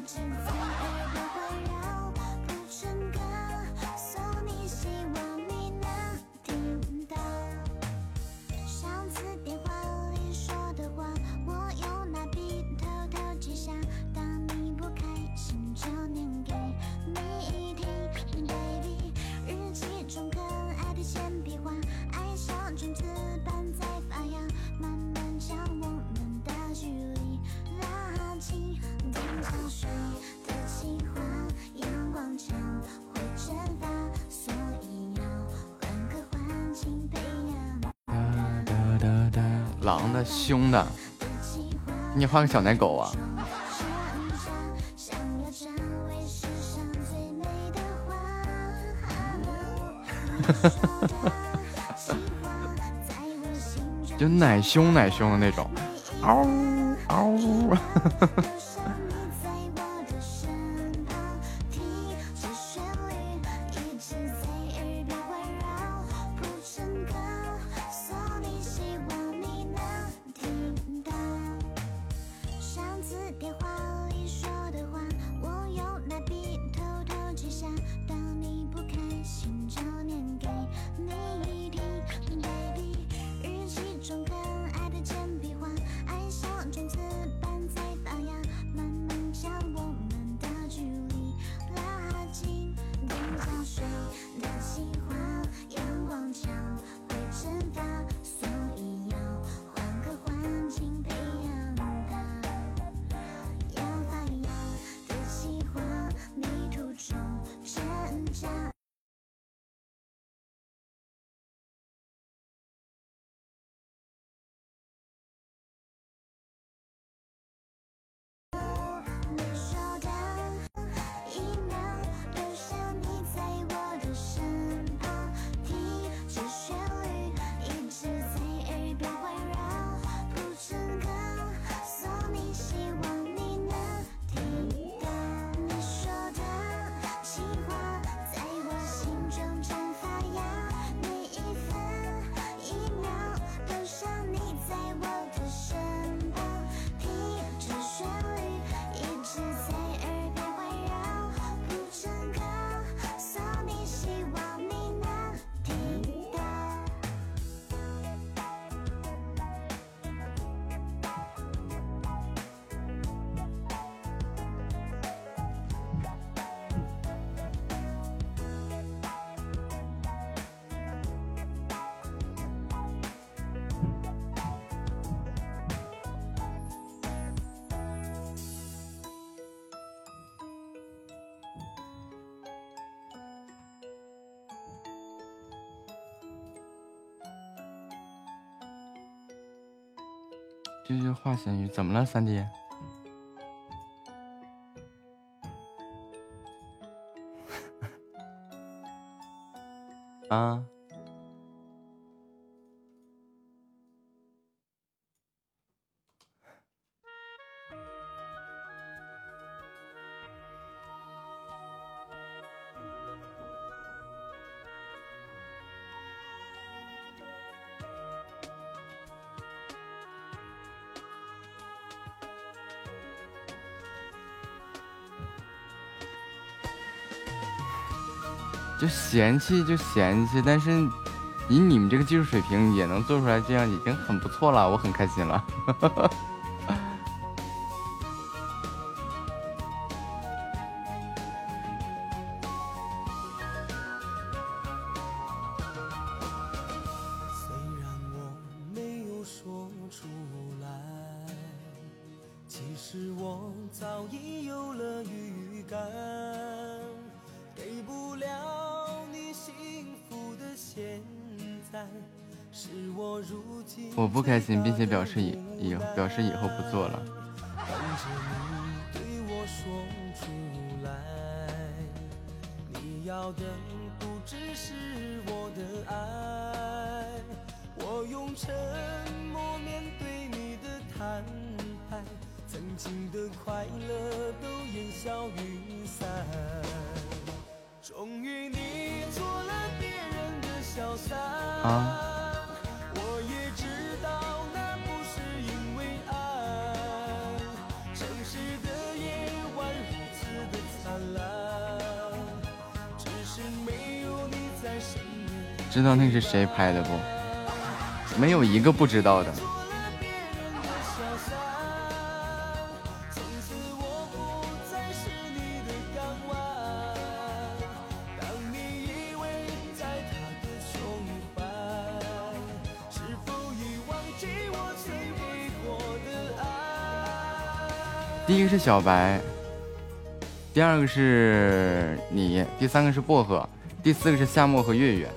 凶的，你画个小奶狗啊，就奶凶奶凶的那种。嗷嗷。这句话咸鱼怎么了，三弟？啊？嫌弃就嫌弃，但是以你们这个技术水平也能做出来这样，已经很不错了，我很开心了。表示以以表示以后不做了。知道那是谁拍的不？没有一个不知道的。第一个是小白，第二个是你，第三个是薄荷，第四个是夏末和月月。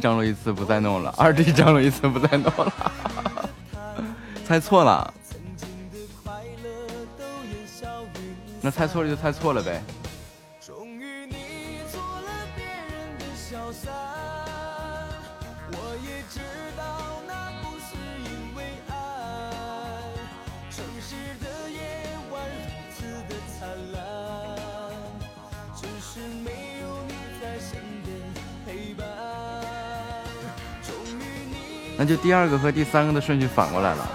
张罗一次不再弄了，二弟张罗一次不再弄了，猜错了。那猜错了就猜错了呗。就第二个和第三个的顺序反过来了，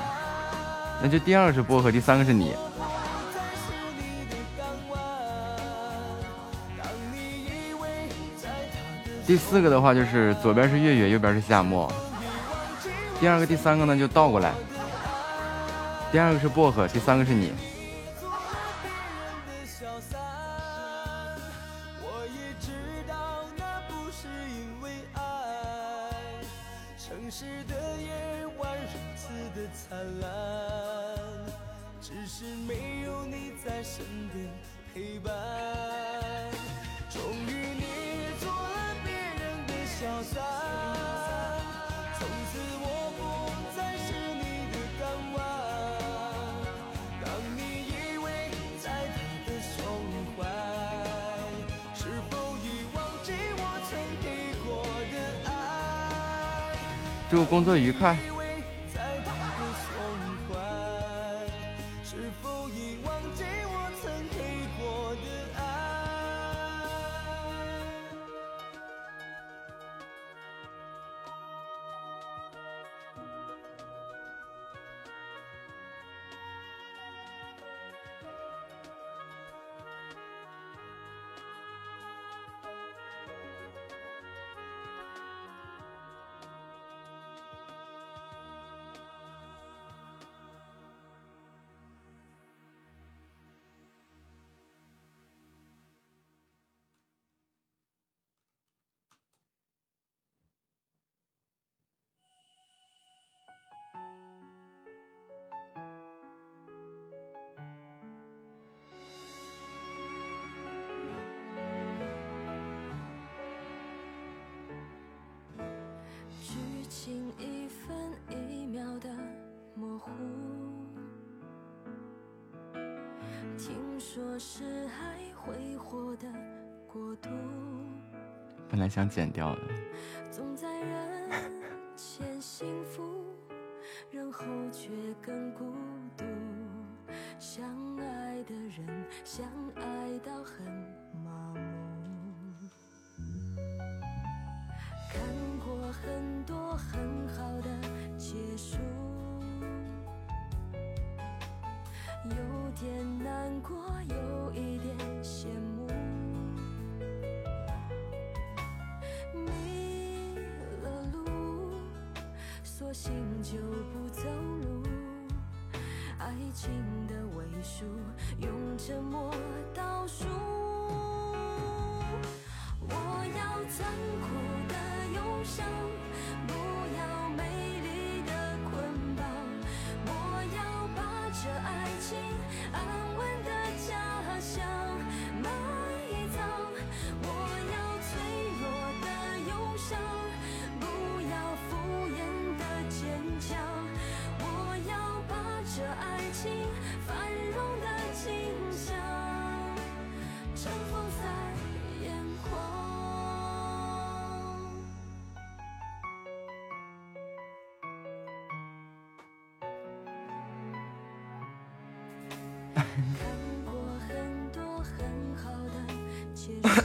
那就第二个是薄荷，第三个是你。第四个的话就是左边是月月，右边是夏末。第二个、第三个呢就倒过来，第二个是薄荷，第三个是你。快。说是爱挥霍的国度，本来想剪掉的，总在人前幸福，人后却更孤独。相爱的人，相爱到很麻木。看过很多很好的结束，有点难过，有一点羡慕。迷了路，索性就不走路。爱情的尾数，用沉默倒数。我要残酷的忧伤，不要美丽的捆绑。我要把这爱我要脆弱的忧伤不要敷衍的坚强我要把这爱情繁荣的景象绽放在眼眶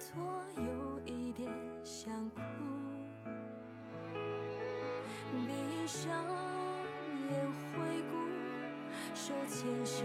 多有一点想哭。闭上眼回顾，手牵手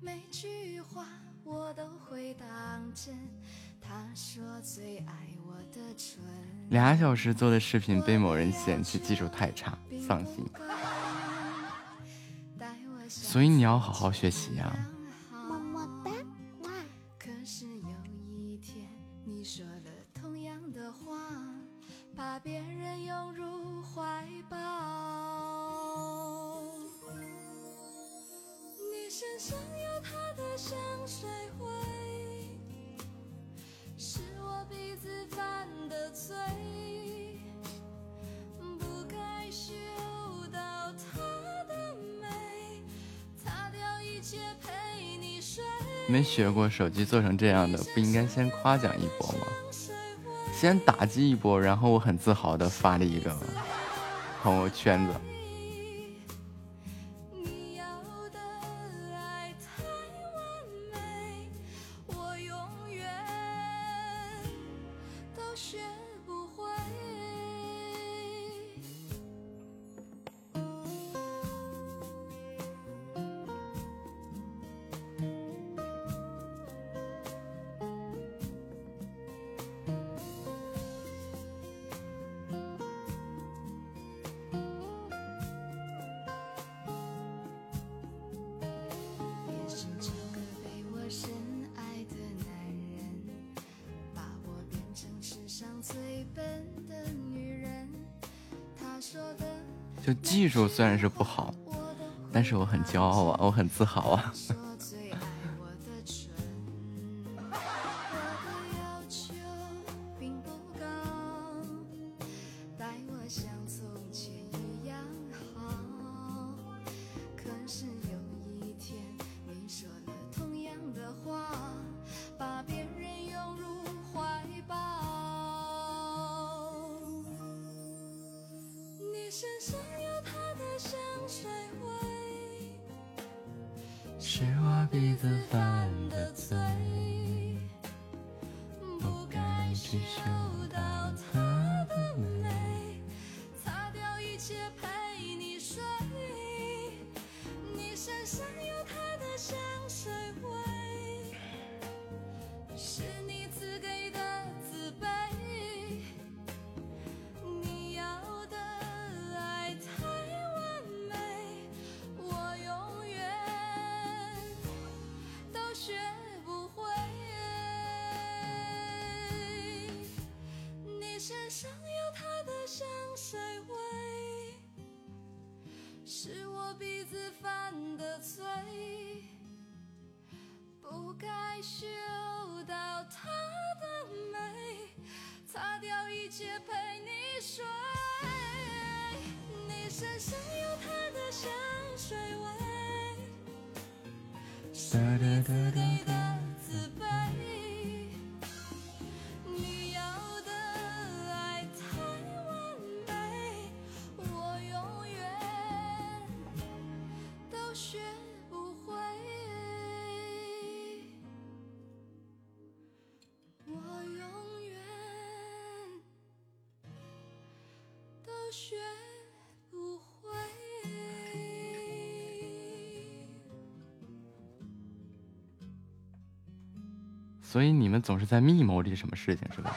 每句话我都会当真。他说最爱我的唇。俩小时做的视频被某人嫌弃技术太差，放心。所以你要好好学习呀、啊。没学过手机做成这样的不应该先夸奖一波吗？先打击一波然后我很自豪的发了一个朋友圈子。虽然是不好但是我很骄傲啊我很自豪啊。总是在密谋着什么事情是吧？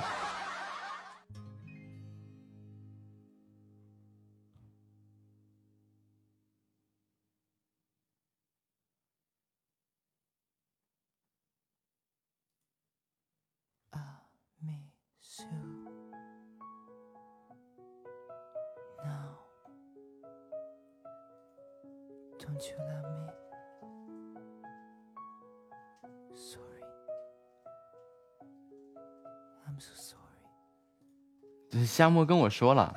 夏沫跟我说了。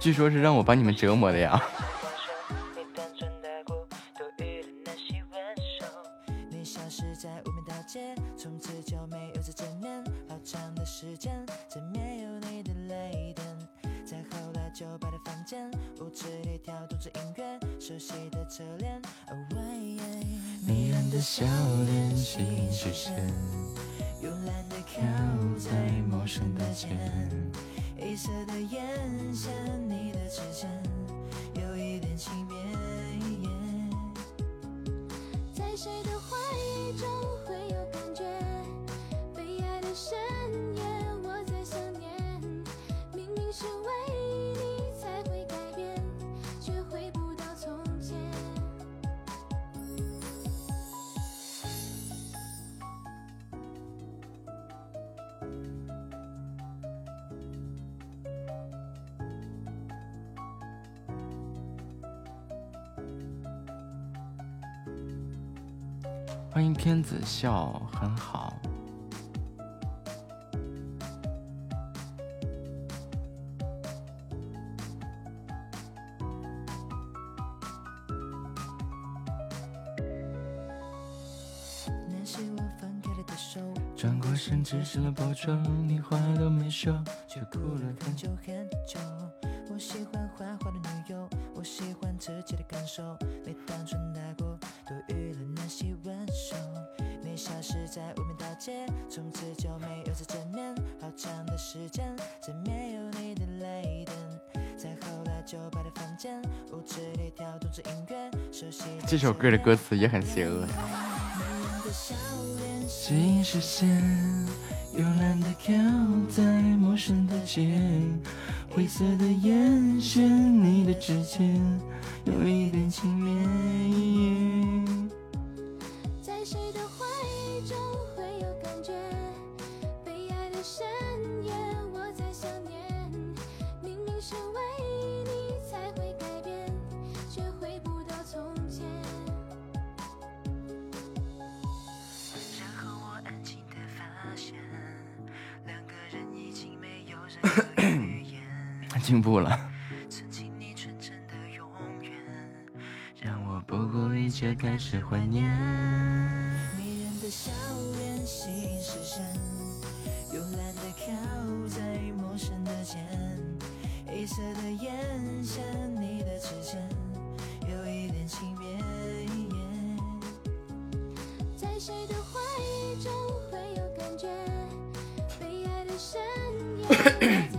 据说是让我把你们折磨的呀。从此就没有再见面。好长的时间，再没有你的后来的房间，跳动着音乐，熟悉的这首歌的歌词也很邪恶。心是线，慵懒的靠在陌生的街，灰色的眼神，你的指尖有一点轻蔑。进步了，曾经你纯真的永远，让我不顾一切开始怀念。迷人的笑脸，心是神，慵懒的靠在陌生的肩，黑色的眼线，你的指尖有一点轻蔑。在谁的怀中会有感觉？被爱的深夜，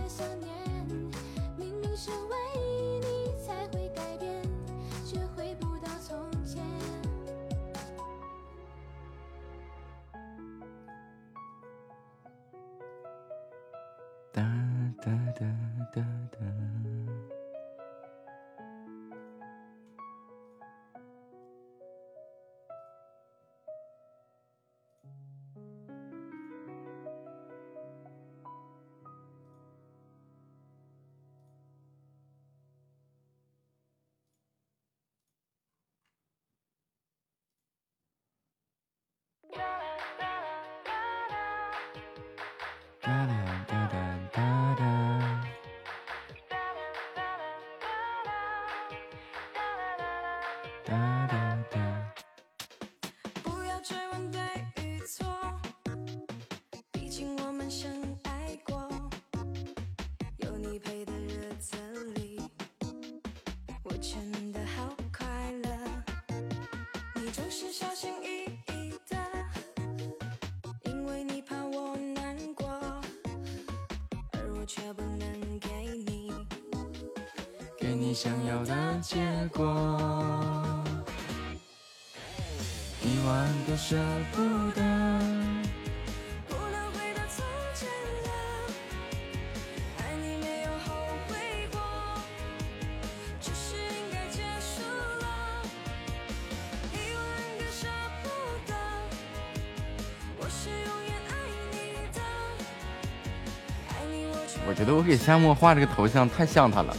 你总是小心翼翼的，因为你怕我难过，而我却不能给你。给你想要的结果。一万个舍不得，给夏沫画这个头像太像他了。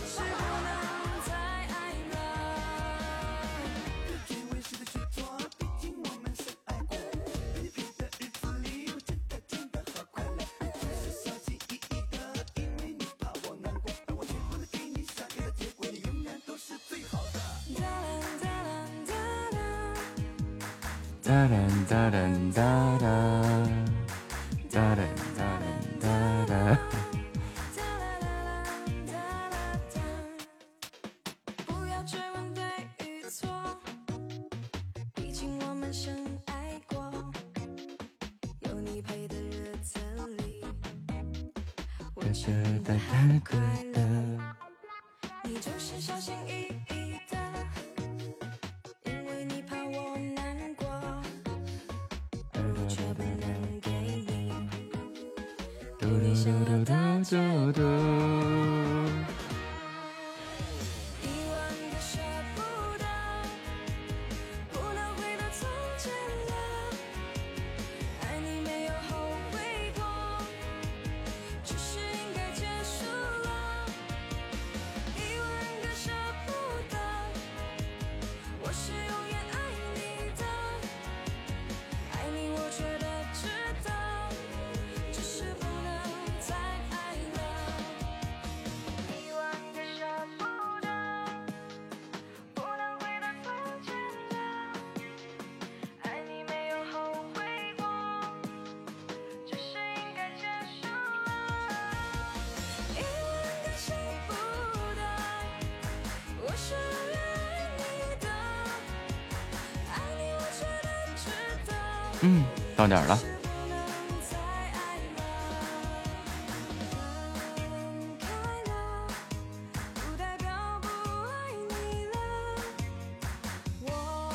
点了。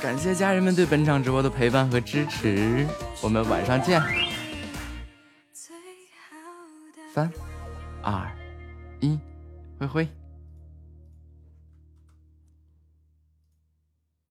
感谢家人们对本场直播的陪伴和支持，我们晚上见。